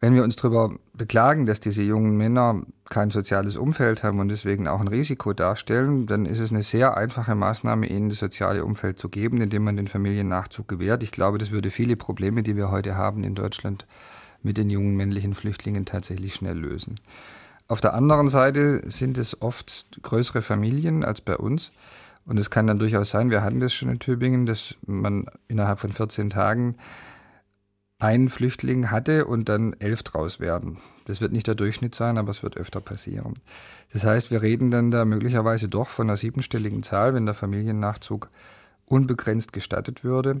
wenn wir uns darüber beklagen, dass diese jungen Männer kein soziales Umfeld haben und deswegen auch ein Risiko darstellen, dann ist es eine sehr einfache Maßnahme, ihnen das soziale Umfeld zu geben, indem man den Familiennachzug gewährt. Ich glaube, das würde viele Probleme, die wir heute haben in Deutschland mit den jungen männlichen Flüchtlingen tatsächlich schnell lösen. Auf der anderen Seite sind es oft größere Familien als bei uns. Und es kann dann durchaus sein, wir hatten das schon in Tübingen, dass man innerhalb von 14 Tagen einen Flüchtling hatte und dann elf draus werden. Das wird nicht der Durchschnitt sein, aber es wird öfter passieren. Das heißt, wir reden dann da möglicherweise doch von einer siebenstelligen Zahl, wenn der Familiennachzug unbegrenzt gestattet würde.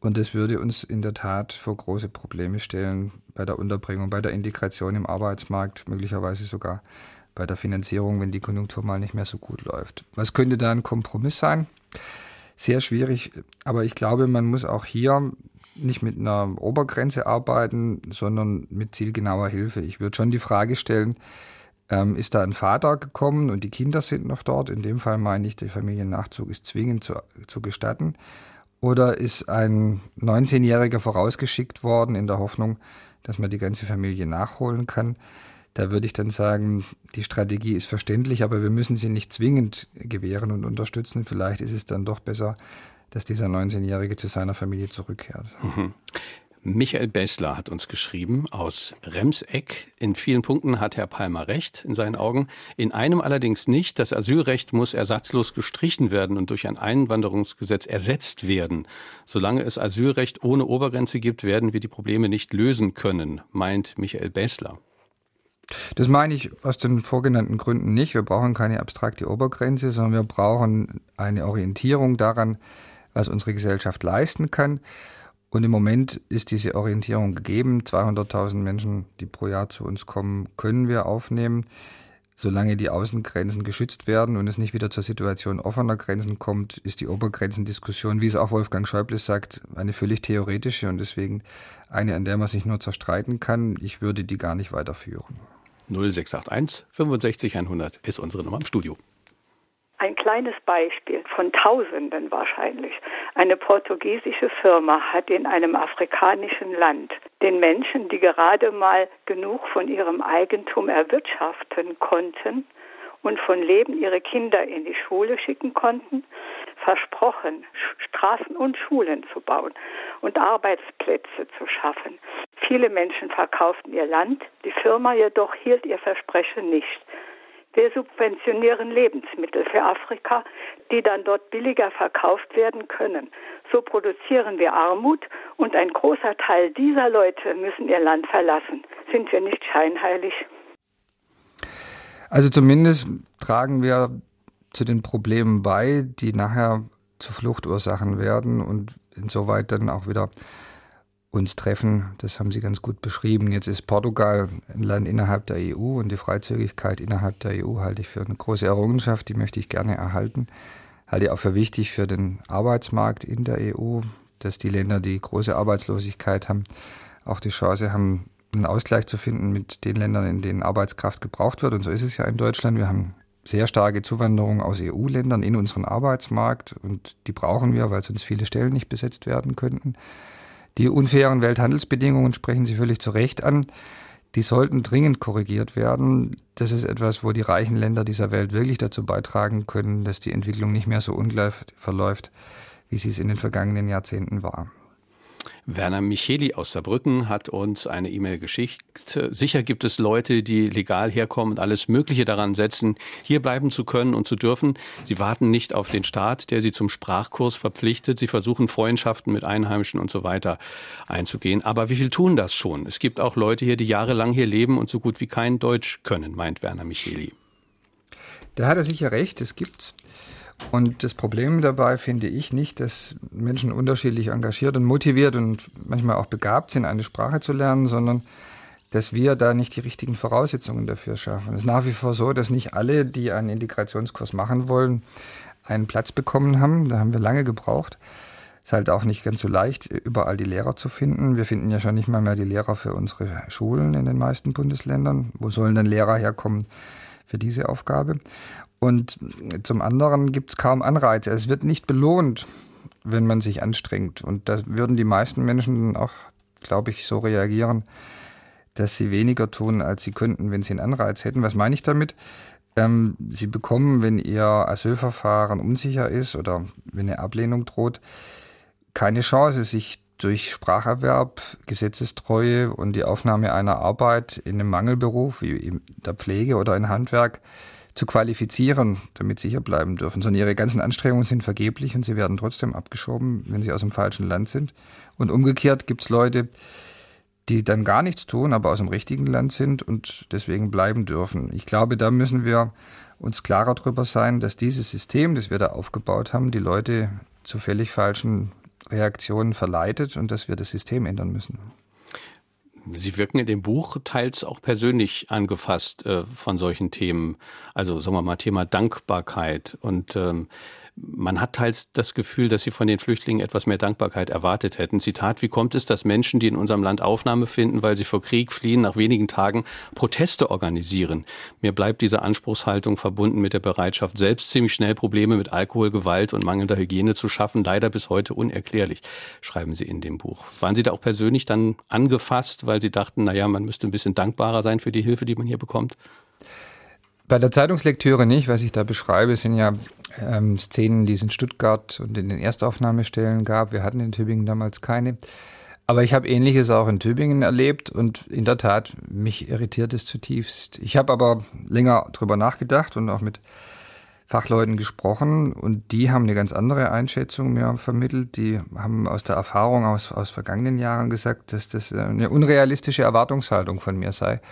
Und das würde uns in der Tat vor große Probleme stellen bei der Unterbringung, bei der Integration im Arbeitsmarkt, möglicherweise sogar bei der Finanzierung, wenn die Konjunktur mal nicht mehr so gut läuft. Was könnte da ein Kompromiss sein? Sehr schwierig, aber ich glaube, man muss auch hier nicht mit einer Obergrenze arbeiten, sondern mit zielgenauer Hilfe. Ich würde schon die Frage stellen, ähm, ist da ein Vater gekommen und die Kinder sind noch dort? In dem Fall meine ich, der Familiennachzug ist zwingend zu, zu gestatten. Oder ist ein 19-Jähriger vorausgeschickt worden in der Hoffnung, dass man die ganze Familie nachholen kann? Da würde ich dann sagen, die Strategie ist verständlich, aber wir müssen sie nicht zwingend gewähren und unterstützen. Vielleicht ist es dann doch besser, dass dieser 19-Jährige zu seiner Familie zurückkehrt. Mhm. Michael Bessler hat uns geschrieben aus Remseck. In vielen Punkten hat Herr Palmer recht, in seinen Augen. In einem allerdings nicht. Das Asylrecht muss ersatzlos gestrichen werden und durch ein Einwanderungsgesetz ersetzt werden. Solange es Asylrecht ohne Obergrenze gibt, werden wir die Probleme nicht lösen können, meint Michael Bessler. Das meine ich aus den vorgenannten Gründen nicht. Wir brauchen keine abstrakte Obergrenze, sondern wir brauchen eine Orientierung daran, was unsere Gesellschaft leisten kann. Und im Moment ist diese Orientierung gegeben. 200.000 Menschen, die pro Jahr zu uns kommen, können wir aufnehmen. Solange die Außengrenzen geschützt werden und es nicht wieder zur Situation offener Grenzen kommt, ist die Obergrenzendiskussion, wie es auch Wolfgang Schäuble sagt, eine völlig theoretische und deswegen eine, an der man sich nur zerstreiten kann. Ich würde die gar nicht weiterführen. 0681 65 100 ist unsere Nummer im Studio. Ein kleines Beispiel von Tausenden wahrscheinlich. Eine portugiesische Firma hat in einem afrikanischen Land den Menschen, die gerade mal genug von ihrem Eigentum erwirtschaften konnten und von Leben ihre Kinder in die Schule schicken konnten, versprochen, Straßen und Schulen zu bauen und Arbeitsplätze zu schaffen. Viele Menschen verkauften ihr Land, die Firma jedoch hielt ihr Versprechen nicht. Wir subventionieren Lebensmittel für Afrika, die dann dort billiger verkauft werden können. So produzieren wir Armut und ein großer Teil dieser Leute müssen ihr Land verlassen. Sind wir nicht scheinheilig? Also zumindest tragen wir zu den Problemen bei, die nachher zu Fluchtursachen werden und insoweit dann auch wieder uns treffen. Das haben Sie ganz gut beschrieben. Jetzt ist Portugal ein Land innerhalb der EU und die Freizügigkeit innerhalb der EU halte ich für eine große Errungenschaft, die möchte ich gerne erhalten. Halte ich auch für wichtig für den Arbeitsmarkt in der EU, dass die Länder, die große Arbeitslosigkeit haben, auch die Chance haben, einen Ausgleich zu finden mit den Ländern, in denen Arbeitskraft gebraucht wird. Und so ist es ja in Deutschland. Wir haben sehr starke Zuwanderung aus EU-Ländern in unseren Arbeitsmarkt und die brauchen wir, weil sonst viele Stellen nicht besetzt werden könnten. Die unfairen Welthandelsbedingungen sprechen Sie völlig zu Recht an. Die sollten dringend korrigiert werden. Das ist etwas, wo die reichen Länder dieser Welt wirklich dazu beitragen können, dass die Entwicklung nicht mehr so ungleich verläuft, wie sie es in den vergangenen Jahrzehnten war. Werner Micheli aus Saarbrücken hat uns eine E-Mail geschickt. Sicher gibt es Leute, die legal herkommen und alles Mögliche daran setzen, hier bleiben zu können und zu dürfen. Sie warten nicht auf den Staat, der sie zum Sprachkurs verpflichtet. Sie versuchen Freundschaften mit Einheimischen und so weiter einzugehen. Aber wie viel tun das schon? Es gibt auch Leute hier, die jahrelang hier leben und so gut wie kein Deutsch können, meint Werner Micheli. Da hat er sicher recht. Es gibt und das Problem dabei finde ich nicht, dass Menschen unterschiedlich engagiert und motiviert und manchmal auch begabt sind, eine Sprache zu lernen, sondern dass wir da nicht die richtigen Voraussetzungen dafür schaffen. Es ist nach wie vor so, dass nicht alle, die einen Integrationskurs machen wollen, einen Platz bekommen haben. Da haben wir lange gebraucht. Es ist halt auch nicht ganz so leicht, überall die Lehrer zu finden. Wir finden ja schon nicht mal mehr die Lehrer für unsere Schulen in den meisten Bundesländern. Wo sollen denn Lehrer herkommen für diese Aufgabe? Und zum anderen gibt es kaum Anreize. Es wird nicht belohnt, wenn man sich anstrengt. Und da würden die meisten Menschen auch, glaube ich, so reagieren, dass sie weniger tun, als sie könnten, wenn sie einen Anreiz hätten. Was meine ich damit? Ähm, sie bekommen, wenn ihr Asylverfahren unsicher ist oder wenn eine Ablehnung droht, keine Chance, sich durch Spracherwerb, Gesetzestreue und die Aufnahme einer Arbeit in einem Mangelberuf wie in der Pflege oder in Handwerk zu qualifizieren, damit sie hier bleiben dürfen, sondern ihre ganzen Anstrengungen sind vergeblich und sie werden trotzdem abgeschoben, wenn sie aus dem falschen Land sind. Und umgekehrt gibt es Leute, die dann gar nichts tun, aber aus dem richtigen Land sind und deswegen bleiben dürfen. Ich glaube, da müssen wir uns klarer darüber sein, dass dieses System, das wir da aufgebaut haben, die Leute zu völlig falschen Reaktionen verleitet und dass wir das System ändern müssen. Sie wirken in dem Buch teils auch persönlich angefasst äh, von solchen Themen. Also sagen wir mal Thema Dankbarkeit und ähm, man hat teils das Gefühl, dass sie von den Flüchtlingen etwas mehr Dankbarkeit erwartet hätten. Zitat, wie kommt es, dass Menschen, die in unserem Land Aufnahme finden, weil sie vor Krieg fliehen, nach wenigen Tagen Proteste organisieren? Mir bleibt diese Anspruchshaltung verbunden mit der Bereitschaft, selbst ziemlich schnell Probleme mit Alkohol, Gewalt und mangelnder Hygiene zu schaffen, leider bis heute unerklärlich, schreiben Sie in dem Buch. Waren Sie da auch persönlich dann angefasst, weil Sie dachten, naja, man müsste ein bisschen dankbarer sein für die Hilfe, die man hier bekommt? Bei der Zeitungslektüre nicht. Was ich da beschreibe, sind ja ähm, Szenen, die es in Stuttgart und in den Erstaufnahmestellen gab. Wir hatten in Tübingen damals keine. Aber ich habe Ähnliches auch in Tübingen erlebt und in der Tat, mich irritiert es zutiefst. Ich habe aber länger drüber nachgedacht und auch mit Fachleuten gesprochen und die haben eine ganz andere Einschätzung mir vermittelt. Die haben aus der Erfahrung aus, aus vergangenen Jahren gesagt, dass das eine unrealistische Erwartungshaltung von mir sei,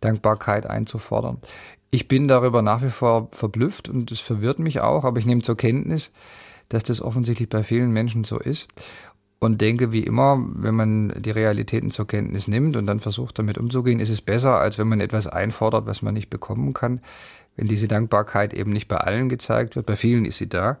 Dankbarkeit einzufordern. Ich bin darüber nach wie vor verblüfft und es verwirrt mich auch, aber ich nehme zur Kenntnis, dass das offensichtlich bei vielen Menschen so ist und denke, wie immer, wenn man die Realitäten zur Kenntnis nimmt und dann versucht, damit umzugehen, ist es besser, als wenn man etwas einfordert, was man nicht bekommen kann. Wenn diese Dankbarkeit eben nicht bei allen gezeigt wird, bei vielen ist sie da,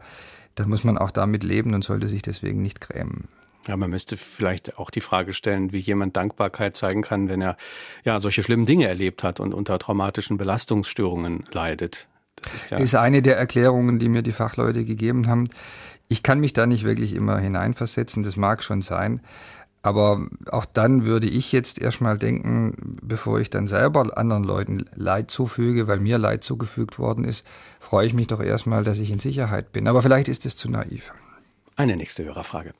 dann muss man auch damit leben und sollte sich deswegen nicht grämen. Ja, man müsste vielleicht auch die Frage stellen, wie jemand Dankbarkeit zeigen kann, wenn er ja solche schlimmen Dinge erlebt hat und unter traumatischen Belastungsstörungen leidet. Das ist, ja ist eine der Erklärungen, die mir die Fachleute gegeben haben. Ich kann mich da nicht wirklich immer hineinversetzen, das mag schon sein. Aber auch dann würde ich jetzt erstmal denken, bevor ich dann selber anderen Leuten Leid zufüge, weil mir Leid zugefügt worden ist, freue ich mich doch erstmal, dass ich in Sicherheit bin. Aber vielleicht ist es zu naiv. Eine nächste Hörerfrage.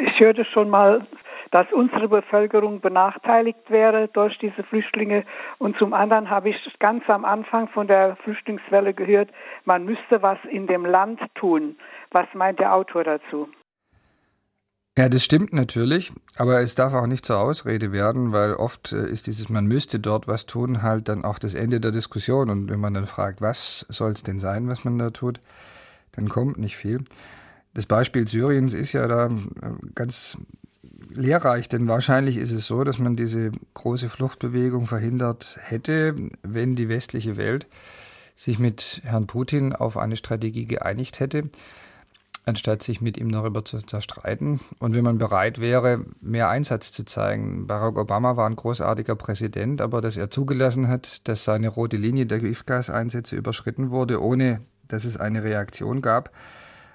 Ich hörte schon mal, dass unsere Bevölkerung benachteiligt wäre durch diese Flüchtlinge. Und zum anderen habe ich ganz am Anfang von der Flüchtlingswelle gehört, man müsste was in dem Land tun. Was meint der Autor dazu? Ja, das stimmt natürlich, aber es darf auch nicht zur Ausrede werden, weil oft äh, ist dieses man müsste dort was tun halt dann auch das Ende der Diskussion und wenn man dann fragt, was soll es denn sein, was man da tut, dann kommt nicht viel. Das Beispiel Syriens ist ja da äh, ganz lehrreich, denn wahrscheinlich ist es so, dass man diese große Fluchtbewegung verhindert hätte, wenn die westliche Welt sich mit Herrn Putin auf eine Strategie geeinigt hätte, anstatt sich mit ihm darüber zu zerstreiten. Und wenn man bereit wäre, mehr Einsatz zu zeigen. Barack Obama war ein großartiger Präsident, aber dass er zugelassen hat, dass seine rote Linie der Giftgaseinsätze überschritten wurde, ohne dass es eine Reaktion gab,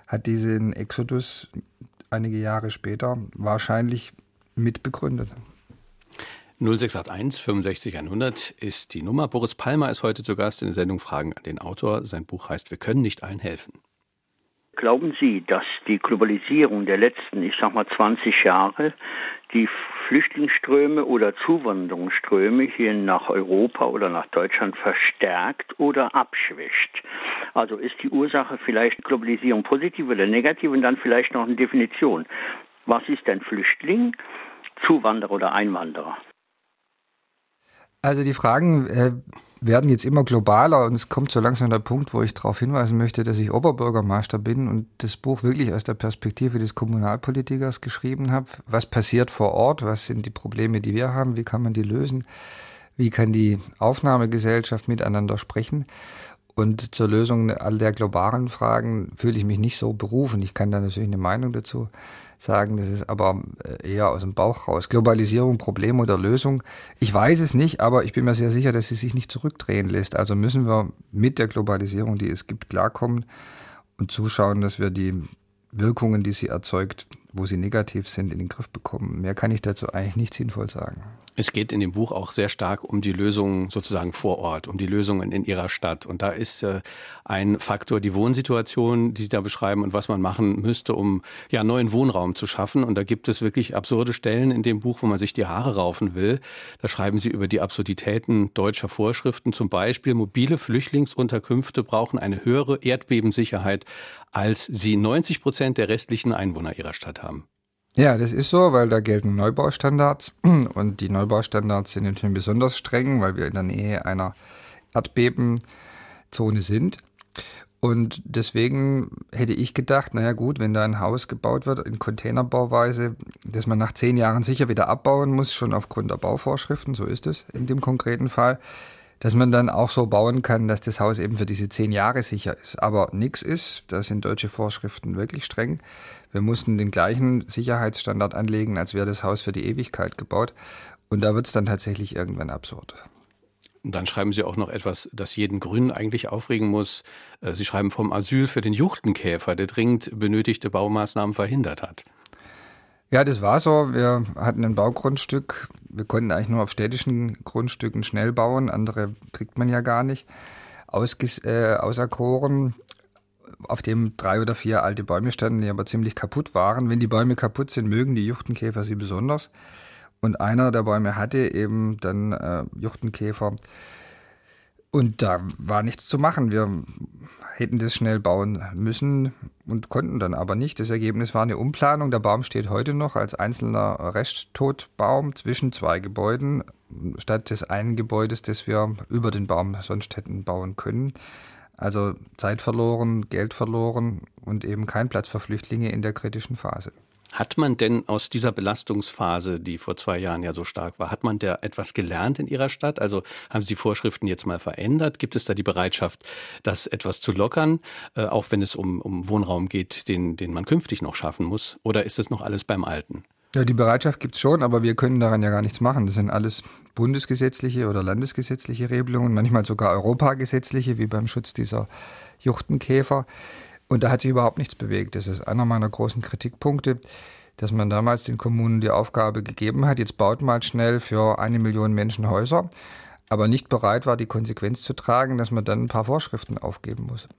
hat diesen Exodus einige Jahre später wahrscheinlich mitbegründet. 0681 65 100 ist die Nummer. Boris Palmer ist heute zu Gast in der Sendung Fragen an den Autor. Sein Buch heißt Wir können nicht allen helfen. Glauben Sie, dass die Globalisierung der letzten, ich sag mal 20 Jahre, die Flüchtlingsströme oder Zuwanderungsströme hier nach Europa oder nach Deutschland verstärkt oder abschwächt? Also ist die Ursache vielleicht Globalisierung positiv oder negativ und dann vielleicht noch eine Definition. Was ist denn Flüchtling, Zuwanderer oder Einwanderer? Also die Fragen äh, werden jetzt immer globaler und es kommt so langsam der Punkt, wo ich darauf hinweisen möchte, dass ich Oberbürgermeister bin und das Buch wirklich aus der Perspektive des Kommunalpolitikers geschrieben habe. Was passiert vor Ort? Was sind die Probleme, die wir haben? Wie kann man die lösen? Wie kann die Aufnahmegesellschaft miteinander sprechen? Und zur Lösung all der globalen Fragen fühle ich mich nicht so berufen. Ich kann da natürlich eine Meinung dazu sagen, das ist aber äh, eher aus dem Bauch raus. Globalisierung, Problem oder Lösung? Ich weiß es nicht, aber ich bin mir sehr sicher, dass sie sich nicht zurückdrehen lässt. Also müssen wir mit der Globalisierung, die es gibt, klarkommen und zuschauen, dass wir die Wirkungen, die sie erzeugt, wo sie negativ sind, in den Griff bekommen. Mehr kann ich dazu eigentlich nicht sinnvoll sagen. Es geht in dem Buch auch sehr stark um die Lösungen sozusagen vor Ort, um die Lösungen in Ihrer Stadt. Und da ist äh, ein Faktor die Wohnsituation, die Sie da beschreiben und was man machen müsste, um ja neuen Wohnraum zu schaffen. Und da gibt es wirklich absurde Stellen in dem Buch, wo man sich die Haare raufen will. Da schreiben Sie über die Absurditäten deutscher Vorschriften. Zum Beispiel mobile Flüchtlingsunterkünfte brauchen eine höhere Erdbebensicherheit, als sie 90 Prozent der restlichen Einwohner ihrer Stadt haben. Ja, das ist so, weil da gelten Neubaustandards <clears throat> und die Neubaustandards sind natürlich besonders streng, weil wir in der Nähe einer Erdbebenzone sind. Und deswegen hätte ich gedacht, naja gut, wenn da ein Haus gebaut wird in Containerbauweise, das man nach zehn Jahren sicher wieder abbauen muss, schon aufgrund der Bauvorschriften, so ist es in dem konkreten Fall, dass man dann auch so bauen kann, dass das Haus eben für diese zehn Jahre sicher ist. Aber nichts ist, da sind deutsche Vorschriften wirklich streng. Wir mussten den gleichen Sicherheitsstandard anlegen, als wäre das Haus für die Ewigkeit gebaut. Und da wird es dann tatsächlich irgendwann absurd. Und dann schreiben Sie auch noch etwas, das jeden Grünen eigentlich aufregen muss. Äh, Sie schreiben vom Asyl für den Juchtenkäfer, der dringend benötigte Baumaßnahmen verhindert hat. Ja, das war so. Wir hatten ein Baugrundstück. Wir konnten eigentlich nur auf städtischen Grundstücken schnell bauen. Andere kriegt man ja gar nicht. Ausges äh, auserkoren auf dem drei oder vier alte Bäume standen, die aber ziemlich kaputt waren. Wenn die Bäume kaputt sind, mögen die Juchtenkäfer sie besonders. Und einer der Bäume hatte eben dann äh, Juchtenkäfer. Und da war nichts zu machen. Wir hätten das schnell bauen müssen und konnten dann aber nicht. Das Ergebnis war eine Umplanung. Der Baum steht heute noch als einzelner Resttotbaum zwischen zwei Gebäuden, statt des einen Gebäudes, das wir über den Baum sonst hätten bauen können. Also Zeit verloren, Geld verloren und eben kein Platz für Flüchtlinge in der kritischen Phase. Hat man denn aus dieser Belastungsphase, die vor zwei Jahren ja so stark war, hat man da etwas gelernt in Ihrer Stadt? Also haben Sie die Vorschriften jetzt mal verändert? Gibt es da die Bereitschaft, das etwas zu lockern, äh, auch wenn es um, um Wohnraum geht, den, den man künftig noch schaffen muss? Oder ist es noch alles beim Alten? Ja, die Bereitschaft gibt es schon, aber wir können daran ja gar nichts machen. Das sind alles bundesgesetzliche oder landesgesetzliche Regelungen, manchmal sogar europagesetzliche, wie beim Schutz dieser Juchtenkäfer. Und da hat sich überhaupt nichts bewegt. Das ist einer meiner großen Kritikpunkte, dass man damals den Kommunen die Aufgabe gegeben hat, jetzt baut mal schnell für eine Million Menschen Häuser, aber nicht bereit war, die Konsequenz zu tragen, dass man dann ein paar Vorschriften aufgeben muss.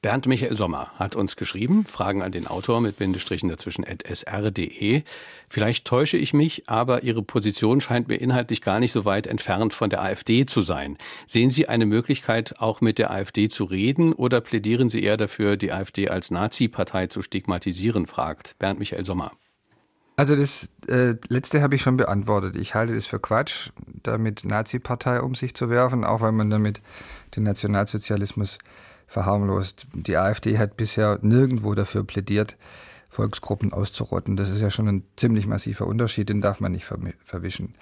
Bernd Michael Sommer hat uns geschrieben, Fragen an den Autor mit Bindestrichen dazwischen at sr.de. Vielleicht täusche ich mich, aber Ihre Position scheint mir inhaltlich gar nicht so weit entfernt von der AfD zu sein. Sehen Sie eine Möglichkeit, auch mit der AfD zu reden oder plädieren Sie eher dafür, die AfD als Nazi-Partei zu stigmatisieren, fragt Bernd Michael Sommer. Also das äh, letzte habe ich schon beantwortet. Ich halte das für Quatsch, damit Nazi-Partei um sich zu werfen, auch weil man damit den Nationalsozialismus verharmlost. Die AfD hat bisher nirgendwo dafür plädiert, Volksgruppen auszurotten. Das ist ja schon ein ziemlich massiver Unterschied, den darf man nicht verwischen.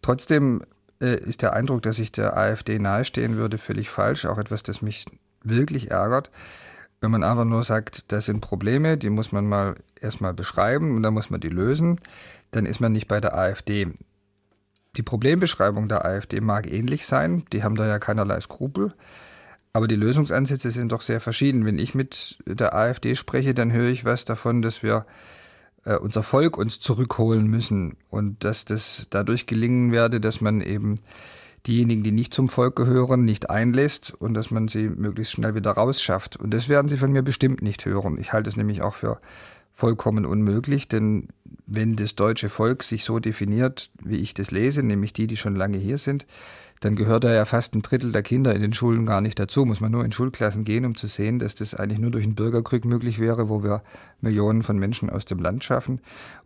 Trotzdem äh, ist der Eindruck, dass ich der AfD nahestehen würde, völlig falsch. Auch etwas, das mich wirklich ärgert. Wenn man einfach nur sagt, das sind Probleme, die muss man mal erstmal beschreiben und dann muss man die lösen, dann ist man nicht bei der AfD. Die Problembeschreibung der AfD mag ähnlich sein, die haben da ja keinerlei Skrupel. Aber die Lösungsansätze sind doch sehr verschieden. Wenn ich mit der AfD spreche, dann höre ich was davon, dass wir äh, unser Volk uns zurückholen müssen und dass das dadurch gelingen werde, dass man eben diejenigen, die nicht zum Volk gehören, nicht einlässt und dass man sie möglichst schnell wieder rausschafft. Und das werden Sie von mir bestimmt nicht hören. Ich halte es nämlich auch für vollkommen unmöglich, denn wenn das deutsche Volk sich so definiert, wie ich das lese, nämlich die, die schon lange hier sind, dann gehört da ja fast ein Drittel der Kinder in den Schulen gar nicht dazu. Muss man nur in Schulklassen gehen, um zu sehen, dass das eigentlich nur durch einen Bürgerkrieg möglich wäre, wo wir Millionen von Menschen aus dem Land schaffen.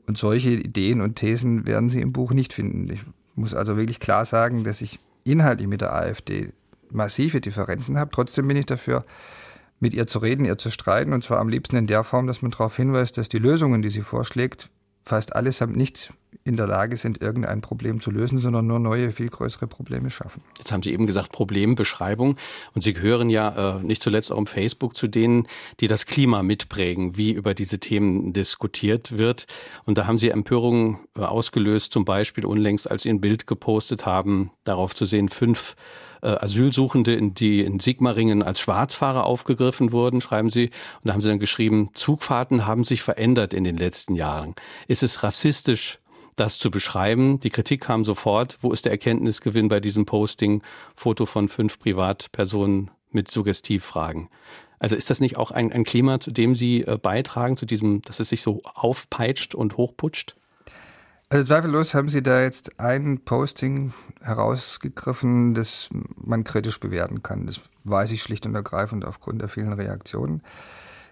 Und solche Ideen und Thesen werden Sie im Buch nicht finden. Ich muss also wirklich klar sagen, dass ich inhaltlich mit der AfD massive Differenzen habe. Trotzdem bin ich dafür, mit ihr zu reden, ihr zu streiten, und zwar am liebsten in der Form, dass man darauf hinweist, dass die Lösungen, die sie vorschlägt, fast allesamt nicht in der Lage sind, irgendein Problem zu lösen, sondern nur neue, viel größere Probleme schaffen. Jetzt haben Sie eben gesagt, Problembeschreibung. Und Sie gehören ja äh, nicht zuletzt auch im Facebook zu denen, die das Klima mitprägen, wie über diese Themen diskutiert wird. Und da haben Sie Empörungen äh, ausgelöst, zum Beispiel unlängst, als Sie ein Bild gepostet haben, darauf zu sehen, fünf äh, Asylsuchende, in die in Sigmaringen als Schwarzfahrer aufgegriffen wurden, schreiben Sie. Und da haben Sie dann geschrieben, Zugfahrten haben sich verändert in den letzten Jahren. Ist es rassistisch, das zu beschreiben? Die Kritik kam sofort. Wo ist der Erkenntnisgewinn bei diesem Posting? Foto von fünf Privatpersonen mit Suggestivfragen. Also ist das nicht auch ein, ein Klima, zu dem Sie äh, beitragen, zu diesem, dass es sich so aufpeitscht und hochputscht? Also zweifellos haben Sie da jetzt ein Posting herausgegriffen, das man kritisch bewerten kann. Das weiß ich schlicht und ergreifend aufgrund der vielen Reaktionen.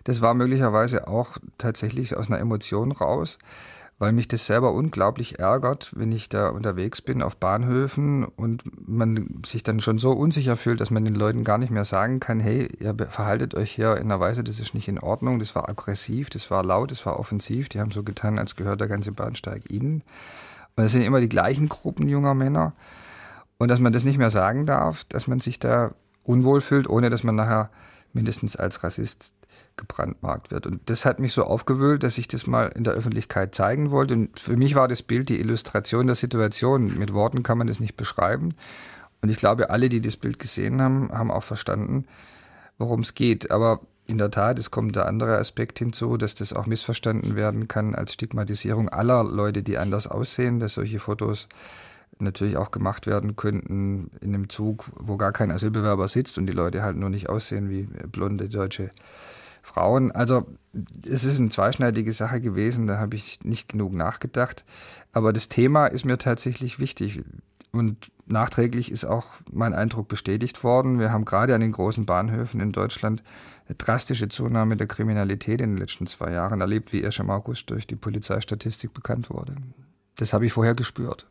Das war möglicherweise auch tatsächlich aus einer Emotion raus weil mich das selber unglaublich ärgert, wenn ich da unterwegs bin auf Bahnhöfen und man sich dann schon so unsicher fühlt, dass man den Leuten gar nicht mehr sagen kann, hey, ihr verhaltet euch hier in einer Weise, das ist nicht in Ordnung, das war aggressiv, das war laut, das war offensiv, die haben so getan, als gehört der ganze Bahnsteig ihnen. Und es sind immer die gleichen Gruppen junger Männer. Und dass man das nicht mehr sagen darf, dass man sich da unwohl fühlt, ohne dass man nachher mindestens als Rassist gebrandmarkt wird. Und das hat mich so aufgewühlt, dass ich das mal in der Öffentlichkeit zeigen wollte. Und für mich war das Bild die Illustration der Situation. Mit Worten kann man das nicht beschreiben. Und ich glaube, alle, die das Bild gesehen haben, haben auch verstanden, worum es geht. Aber in der Tat, es kommt der andere Aspekt hinzu, dass das auch missverstanden werden kann als Stigmatisierung aller Leute, die anders aussehen, dass solche Fotos natürlich auch gemacht werden könnten in einem Zug, wo gar kein Asylbewerber sitzt und die Leute halt nur nicht aussehen wie blonde deutsche Frauen. Also es ist eine zweischneidige Sache gewesen, da habe ich nicht genug nachgedacht. Aber das Thema ist mir tatsächlich wichtig. Und nachträglich ist auch mein Eindruck bestätigt worden. Wir haben gerade an den großen Bahnhöfen in Deutschland eine drastische Zunahme der Kriminalität in den letzten zwei Jahren erlebt, wie erst im August durch die Polizeistatistik bekannt wurde. Das habe ich vorher gespürt.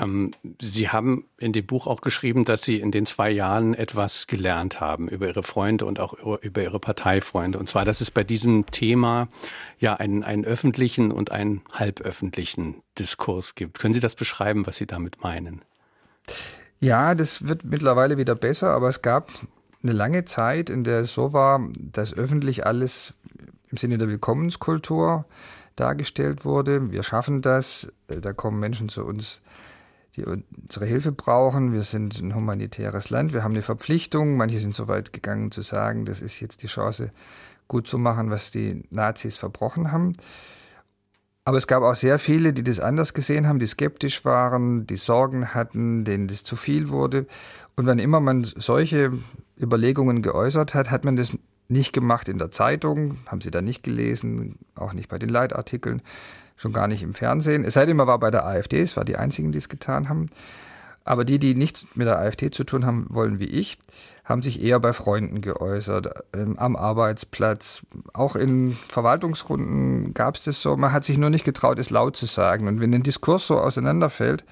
Ähm, Sie haben in dem Buch auch geschrieben, dass Sie in den zwei Jahren etwas gelernt haben über Ihre Freunde und auch über Ihre Parteifreunde. Und zwar, dass es bei diesem Thema ja einen, einen öffentlichen und einen halböffentlichen Diskurs gibt. Können Sie das beschreiben, was Sie damit meinen? Ja, das wird mittlerweile wieder besser, aber es gab eine lange Zeit, in der es so war, dass öffentlich alles im Sinne der Willkommenskultur dargestellt wurde. Wir schaffen das, da kommen Menschen zu uns die unsere Hilfe brauchen. Wir sind ein humanitäres Land, wir haben eine Verpflichtung. Manche sind so weit gegangen zu sagen, das ist jetzt die Chance, gut zu machen, was die Nazis verbrochen haben. Aber es gab auch sehr viele, die das anders gesehen haben, die skeptisch waren, die Sorgen hatten, denen das zu viel wurde. Und wann immer man solche Überlegungen geäußert hat, hat man das nicht gemacht in der Zeitung, haben sie da nicht gelesen, auch nicht bei den Leitartikeln, schon gar nicht im Fernsehen. Es sei denn, man war bei der AfD, es war die einzigen, die es getan haben. Aber die, die nichts mit der AfD zu tun haben wollen wie ich, haben sich eher bei Freunden geäußert, ähm, am Arbeitsplatz. Auch in Verwaltungsrunden gab es das so. Man hat sich nur nicht getraut, es laut zu sagen. Und wenn ein Diskurs so auseinanderfällt,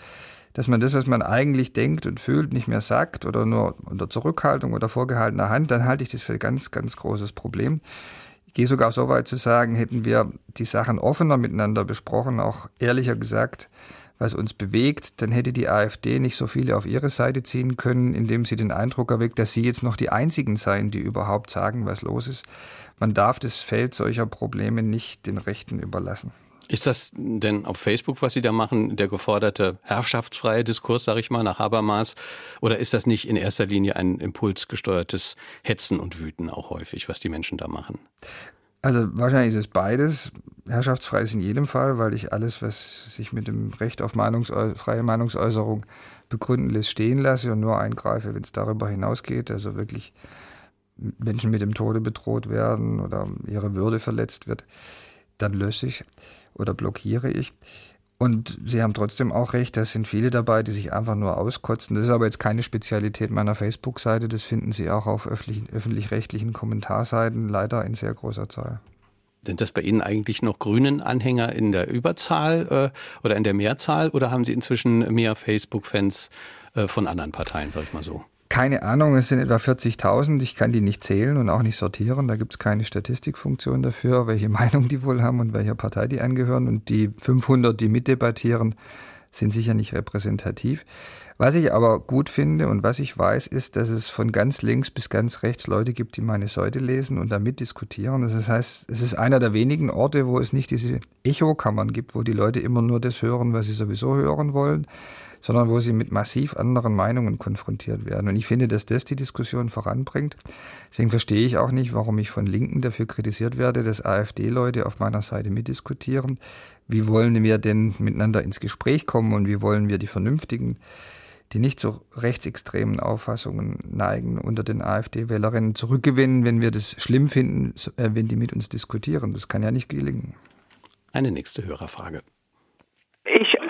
dass man das, was man eigentlich denkt und fühlt, nicht mehr sagt oder nur unter Zurückhaltung oder vorgehaltener Hand, dann halte ich das für ein ganz, ganz großes Problem. Ich gehe sogar so weit zu sagen, hätten wir die Sachen offener miteinander besprochen, auch ehrlicher gesagt, was uns bewegt, dann hätte die AfD nicht so viele auf ihre Seite ziehen können, indem sie den Eindruck erweckt, dass sie jetzt noch die einzigen seien, die überhaupt sagen, was los ist. Man darf das Feld solcher Probleme nicht den Rechten überlassen. Ist das denn auf Facebook, was Sie da machen, der geforderte herrschaftsfreie Diskurs, sage ich mal, nach Habermas? Oder ist das nicht in erster Linie ein impulsgesteuertes Hetzen und Wüten auch häufig, was die Menschen da machen? Also wahrscheinlich ist es beides. Herrschaftsfrei ist in jedem Fall, weil ich alles, was sich mit dem Recht auf Meinungsäu freie Meinungsäußerung begründen lässt, stehen lasse und nur eingreife, wenn es darüber hinausgeht. Also wirklich Menschen mit dem Tode bedroht werden oder ihre Würde verletzt wird, dann lösche ich oder blockiere ich. Und Sie haben trotzdem auch recht, da sind viele dabei, die sich einfach nur auskotzen. Das ist aber jetzt keine Spezialität meiner Facebook-Seite. Das finden Sie auch auf öffentlich-rechtlichen Kommentarseiten, leider in sehr großer Zahl. Sind das bei Ihnen eigentlich noch grünen Anhänger in der Überzahl äh, oder in der Mehrzahl oder haben Sie inzwischen mehr Facebook-Fans äh, von anderen Parteien, sag ich mal so? Keine Ahnung, es sind etwa 40.000. Ich kann die nicht zählen und auch nicht sortieren. Da gibt es keine Statistikfunktion dafür, welche <laughs> Meinung die wohl haben und welcher Partei die angehören. Und die 500, die mitdebattieren, sind sicher nicht repräsentativ. Was ich aber gut finde und was ich weiß, ist, dass es von ganz links bis ganz rechts Leute gibt, die meine Säule lesen und damit diskutieren. Das heißt, es ist einer der wenigen Orte, wo es nicht diese Echokammern gibt, wo die Leute immer nur das hören, was sie sowieso hören wollen, sondern wo sie mit massiv anderen Meinungen konfrontiert werden. Und ich finde, dass das die Diskussion voranbringt. Deswegen verstehe ich auch nicht, warum ich von Linken dafür kritisiert werde, dass AfD-Leute auf meiner Seite mitdiskutieren. Wie wollen wir denn miteinander ins Gespräch kommen und wie wollen wir die Vernünftigen, die nicht zu rechtsextremen Auffassungen neigen, unter den AfD-Wählerinnen zurückgewinnen, wenn wir das schlimm finden, äh, wenn die mit uns diskutieren? Das kann ja nicht gelingen. Eine nächste Hörerfrage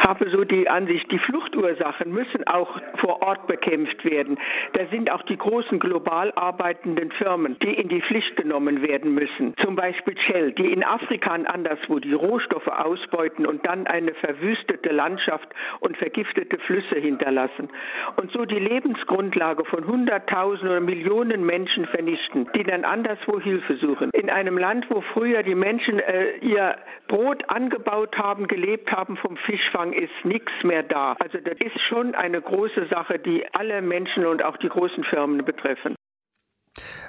habe so die Ansicht, die Fluchtursachen müssen auch vor Ort bekämpft werden. Da sind auch die großen global arbeitenden Firmen, die in die Pflicht genommen werden müssen. Zum Beispiel Shell, die in Afrika und anderswo die Rohstoffe ausbeuten und dann eine verwüstete Landschaft und vergiftete Flüsse hinterlassen. Und so die Lebensgrundlage von Hunderttausenden oder Millionen Menschen vernichten, die dann anderswo Hilfe suchen. In einem Land, wo früher die Menschen äh, ihr Brot angebaut haben, gelebt haben vom Fischfang, ist nichts mehr da. Also das ist schon eine große Sache, die alle Menschen und auch die großen Firmen betreffen.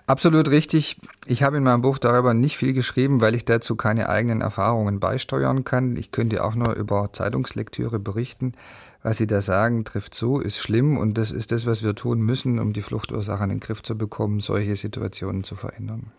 Absolut richtig. Ich habe in meinem Buch darüber nicht viel geschrieben, weil ich dazu keine eigenen Erfahrungen beisteuern kann. Ich könnte auch nur über Zeitungslektüre berichten. Was Sie da sagen, trifft zu, ist schlimm und das ist das, was wir tun müssen, um die Fluchtursachen in den Griff zu bekommen, solche Situationen zu verändern.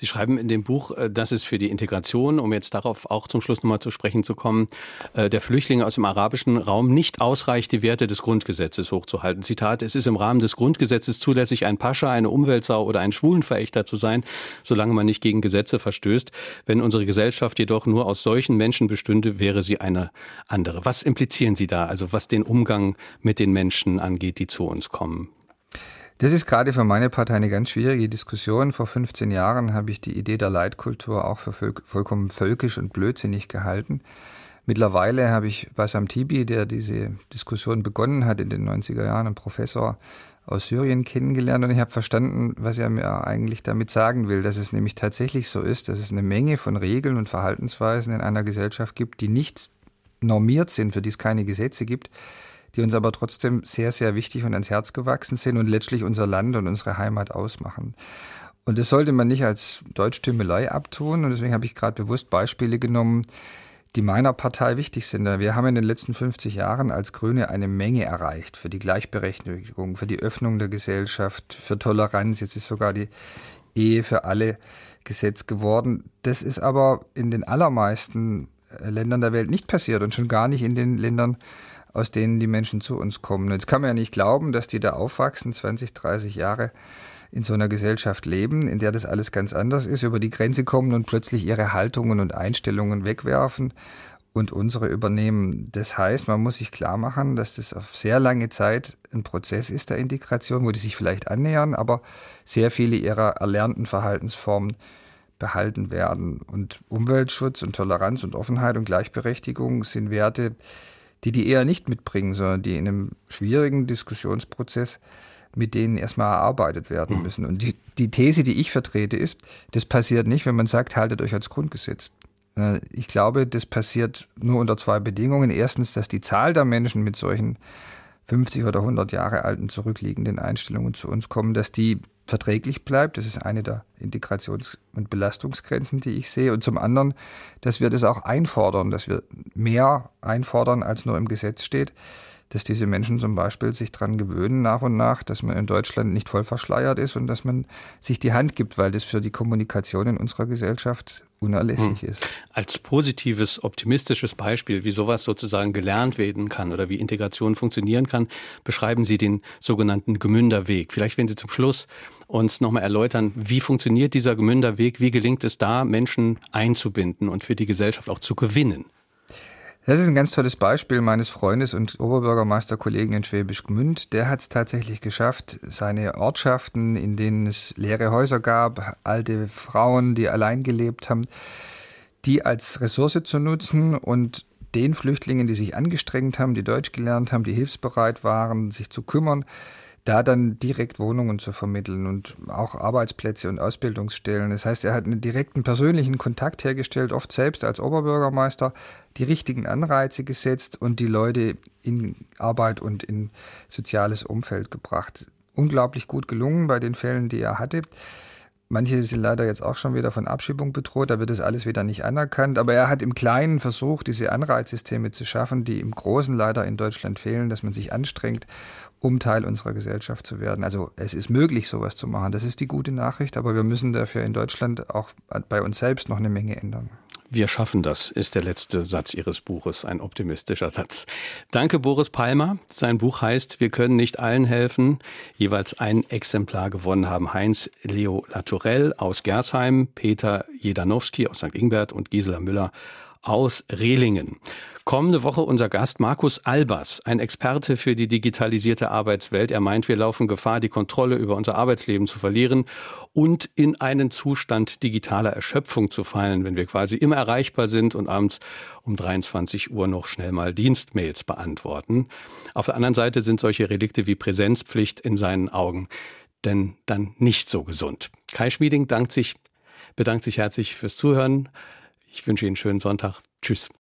Sie schreiben in dem Buch, äh, dass es für die Integration, um jetzt darauf auch zum Schluss nochmal zu sprechen zu kommen, äh, der Flüchtlinge aus dem arabischen Raum nicht ausreicht, die Werte des Grundgesetzes hochzuhalten. Zitat, es ist im Rahmen des Grundgesetzes zulässig, ein Pascha, eine Umweltsau oder ein Schwulenverächter zu sein, solange man nicht gegen Gesetze verstößt. Wenn unsere Gesellschaft jedoch nur aus solchen Menschen bestünde, wäre sie eine andere. Was implizieren Sie da, also was den Umgang mit den Menschen angeht, die zu uns kommen? Das ist gerade für meine Partei eine ganz schwierige Diskussion. Vor 15 Jahren habe ich die Idee der Leitkultur auch für vollkommen völkisch und blödsinnig gehalten. Mittlerweile habe ich Bassam Tibi, der diese Diskussion begonnen hat in den 90er Jahren, einen Professor aus Syrien kennengelernt und ich habe verstanden, was er mir eigentlich damit sagen will, dass es nämlich tatsächlich so ist, dass es eine Menge von Regeln und Verhaltensweisen in einer Gesellschaft gibt, die nicht normiert sind, für die es keine Gesetze gibt, die uns aber trotzdem sehr, sehr wichtig und ans Herz gewachsen sind und letztlich unser Land und unsere Heimat ausmachen. Und das sollte man nicht als Deutschtümelei abtun. Und deswegen habe ich gerade bewusst Beispiele genommen, die meiner Partei wichtig sind. Wir haben in den letzten 50 Jahren als Grüne eine Menge erreicht für die Gleichberechtigung, für die Öffnung der Gesellschaft, für Toleranz. Jetzt ist sogar die Ehe für alle Gesetz geworden. Das ist aber in den allermeisten Ländern der Welt nicht passiert und schon gar nicht in den Ländern, aus denen die Menschen zu uns kommen. Jetzt kann man ja nicht glauben, dass die da aufwachsen, 20, 30 Jahre in so einer Gesellschaft leben, in der das alles ganz anders ist, über die Grenze kommen und plötzlich ihre Haltungen und Einstellungen wegwerfen und unsere übernehmen. Das heißt, man muss sich klar machen, dass das auf sehr lange Zeit ein Prozess ist der Integration, wo die sich vielleicht annähern, aber sehr viele ihrer erlernten Verhaltensformen behalten werden. Und Umweltschutz und Toleranz und Offenheit und Gleichberechtigung sind Werte, die die eher nicht mitbringen, sondern die in einem schwierigen Diskussionsprozess mit denen erstmal erarbeitet werden mhm. müssen. Und die, die These, die ich vertrete, ist, das passiert nicht, wenn man sagt, haltet euch als Grundgesetz. Äh, ich glaube, das passiert nur unter zwei Bedingungen. Erstens, dass die Zahl der Menschen mit solchen 50 oder 100 Jahre alten zurückliegenden Einstellungen zu uns kommen, dass die verträglich bleibt. Das ist eine der Integrations- und Belastungsgrenzen, die ich sehe. Und zum anderen, dass wir das auch einfordern, dass wir mehr einfordern, als nur im Gesetz steht dass diese Menschen zum Beispiel sich daran gewöhnen nach und nach, dass man in Deutschland nicht voll verschleiert ist und dass man sich die Hand gibt, weil das für die Kommunikation in unserer Gesellschaft unerlässlich hm. ist. Als positives, optimistisches Beispiel, wie sowas sozusagen gelernt werden kann oder wie Integration funktionieren kann, beschreiben Sie den sogenannten Gemünderweg. Vielleicht, wenn Sie zum Schluss uns nochmal erläutern, wie funktioniert dieser Gemünderweg, wie gelingt es da, Menschen einzubinden und für die Gesellschaft auch zu gewinnen? Das ist ein ganz tolles Beispiel meines Freundes und Oberbürgermeisterkollegen in Schwäbisch Gmünd. Der hat es tatsächlich geschafft, seine Ortschaften, in denen es leere Häuser gab, alte Frauen, die allein gelebt haben, die als Ressource zu nutzen und den Flüchtlingen, die sich angestrengt haben, die Deutsch gelernt haben, die hilfsbereit waren, sich zu kümmern, da dann direkt Wohnungen zu vermitteln und auch Arbeitsplätze und Ausbildungsstellen. Das heißt, er hat einen direkten persönlichen Kontakt hergestellt, oft selbst als Oberbürgermeister, die richtigen Anreize gesetzt und die Leute in Arbeit und in soziales Umfeld gebracht. Unglaublich gut gelungen bei den Fällen, die er hatte. Manche sind leider jetzt auch schon wieder von Abschiebung bedroht, da wird das alles wieder nicht anerkannt. Aber er hat im Kleinen versucht, diese Anreizsysteme zu schaffen, die im Großen leider in Deutschland fehlen, dass man sich anstrengt, um Teil unserer Gesellschaft zu werden. Also es ist möglich, sowas zu machen. Das ist die gute Nachricht, aber wir müssen dafür in Deutschland auch bei uns selbst noch eine Menge ändern. Wir schaffen das, ist der letzte Satz Ihres Buches, ein optimistischer Satz. Danke, Boris Palmer. Sein Buch heißt Wir können nicht allen helfen. Jeweils ein Exemplar gewonnen haben Heinz Leo Latourell aus Gersheim, Peter Jedanowski aus St. Ingbert und Gisela Müller aus Rehlingen. Kommende Woche unser Gast Markus Albers, ein Experte für die digitalisierte Arbeitswelt. Er meint, wir laufen Gefahr, die Kontrolle über unser Arbeitsleben zu verlieren und in einen Zustand digitaler Erschöpfung zu fallen, wenn wir quasi immer erreichbar sind und abends um 23 Uhr noch schnell mal Dienstmails beantworten. Auf der anderen Seite sind solche Relikte wie Präsenzpflicht in seinen Augen denn dann nicht so gesund. Kai Schmieding sich, bedankt sich herzlich fürs Zuhören. Ich wünsche Ihnen einen schönen Sonntag. Tschüss.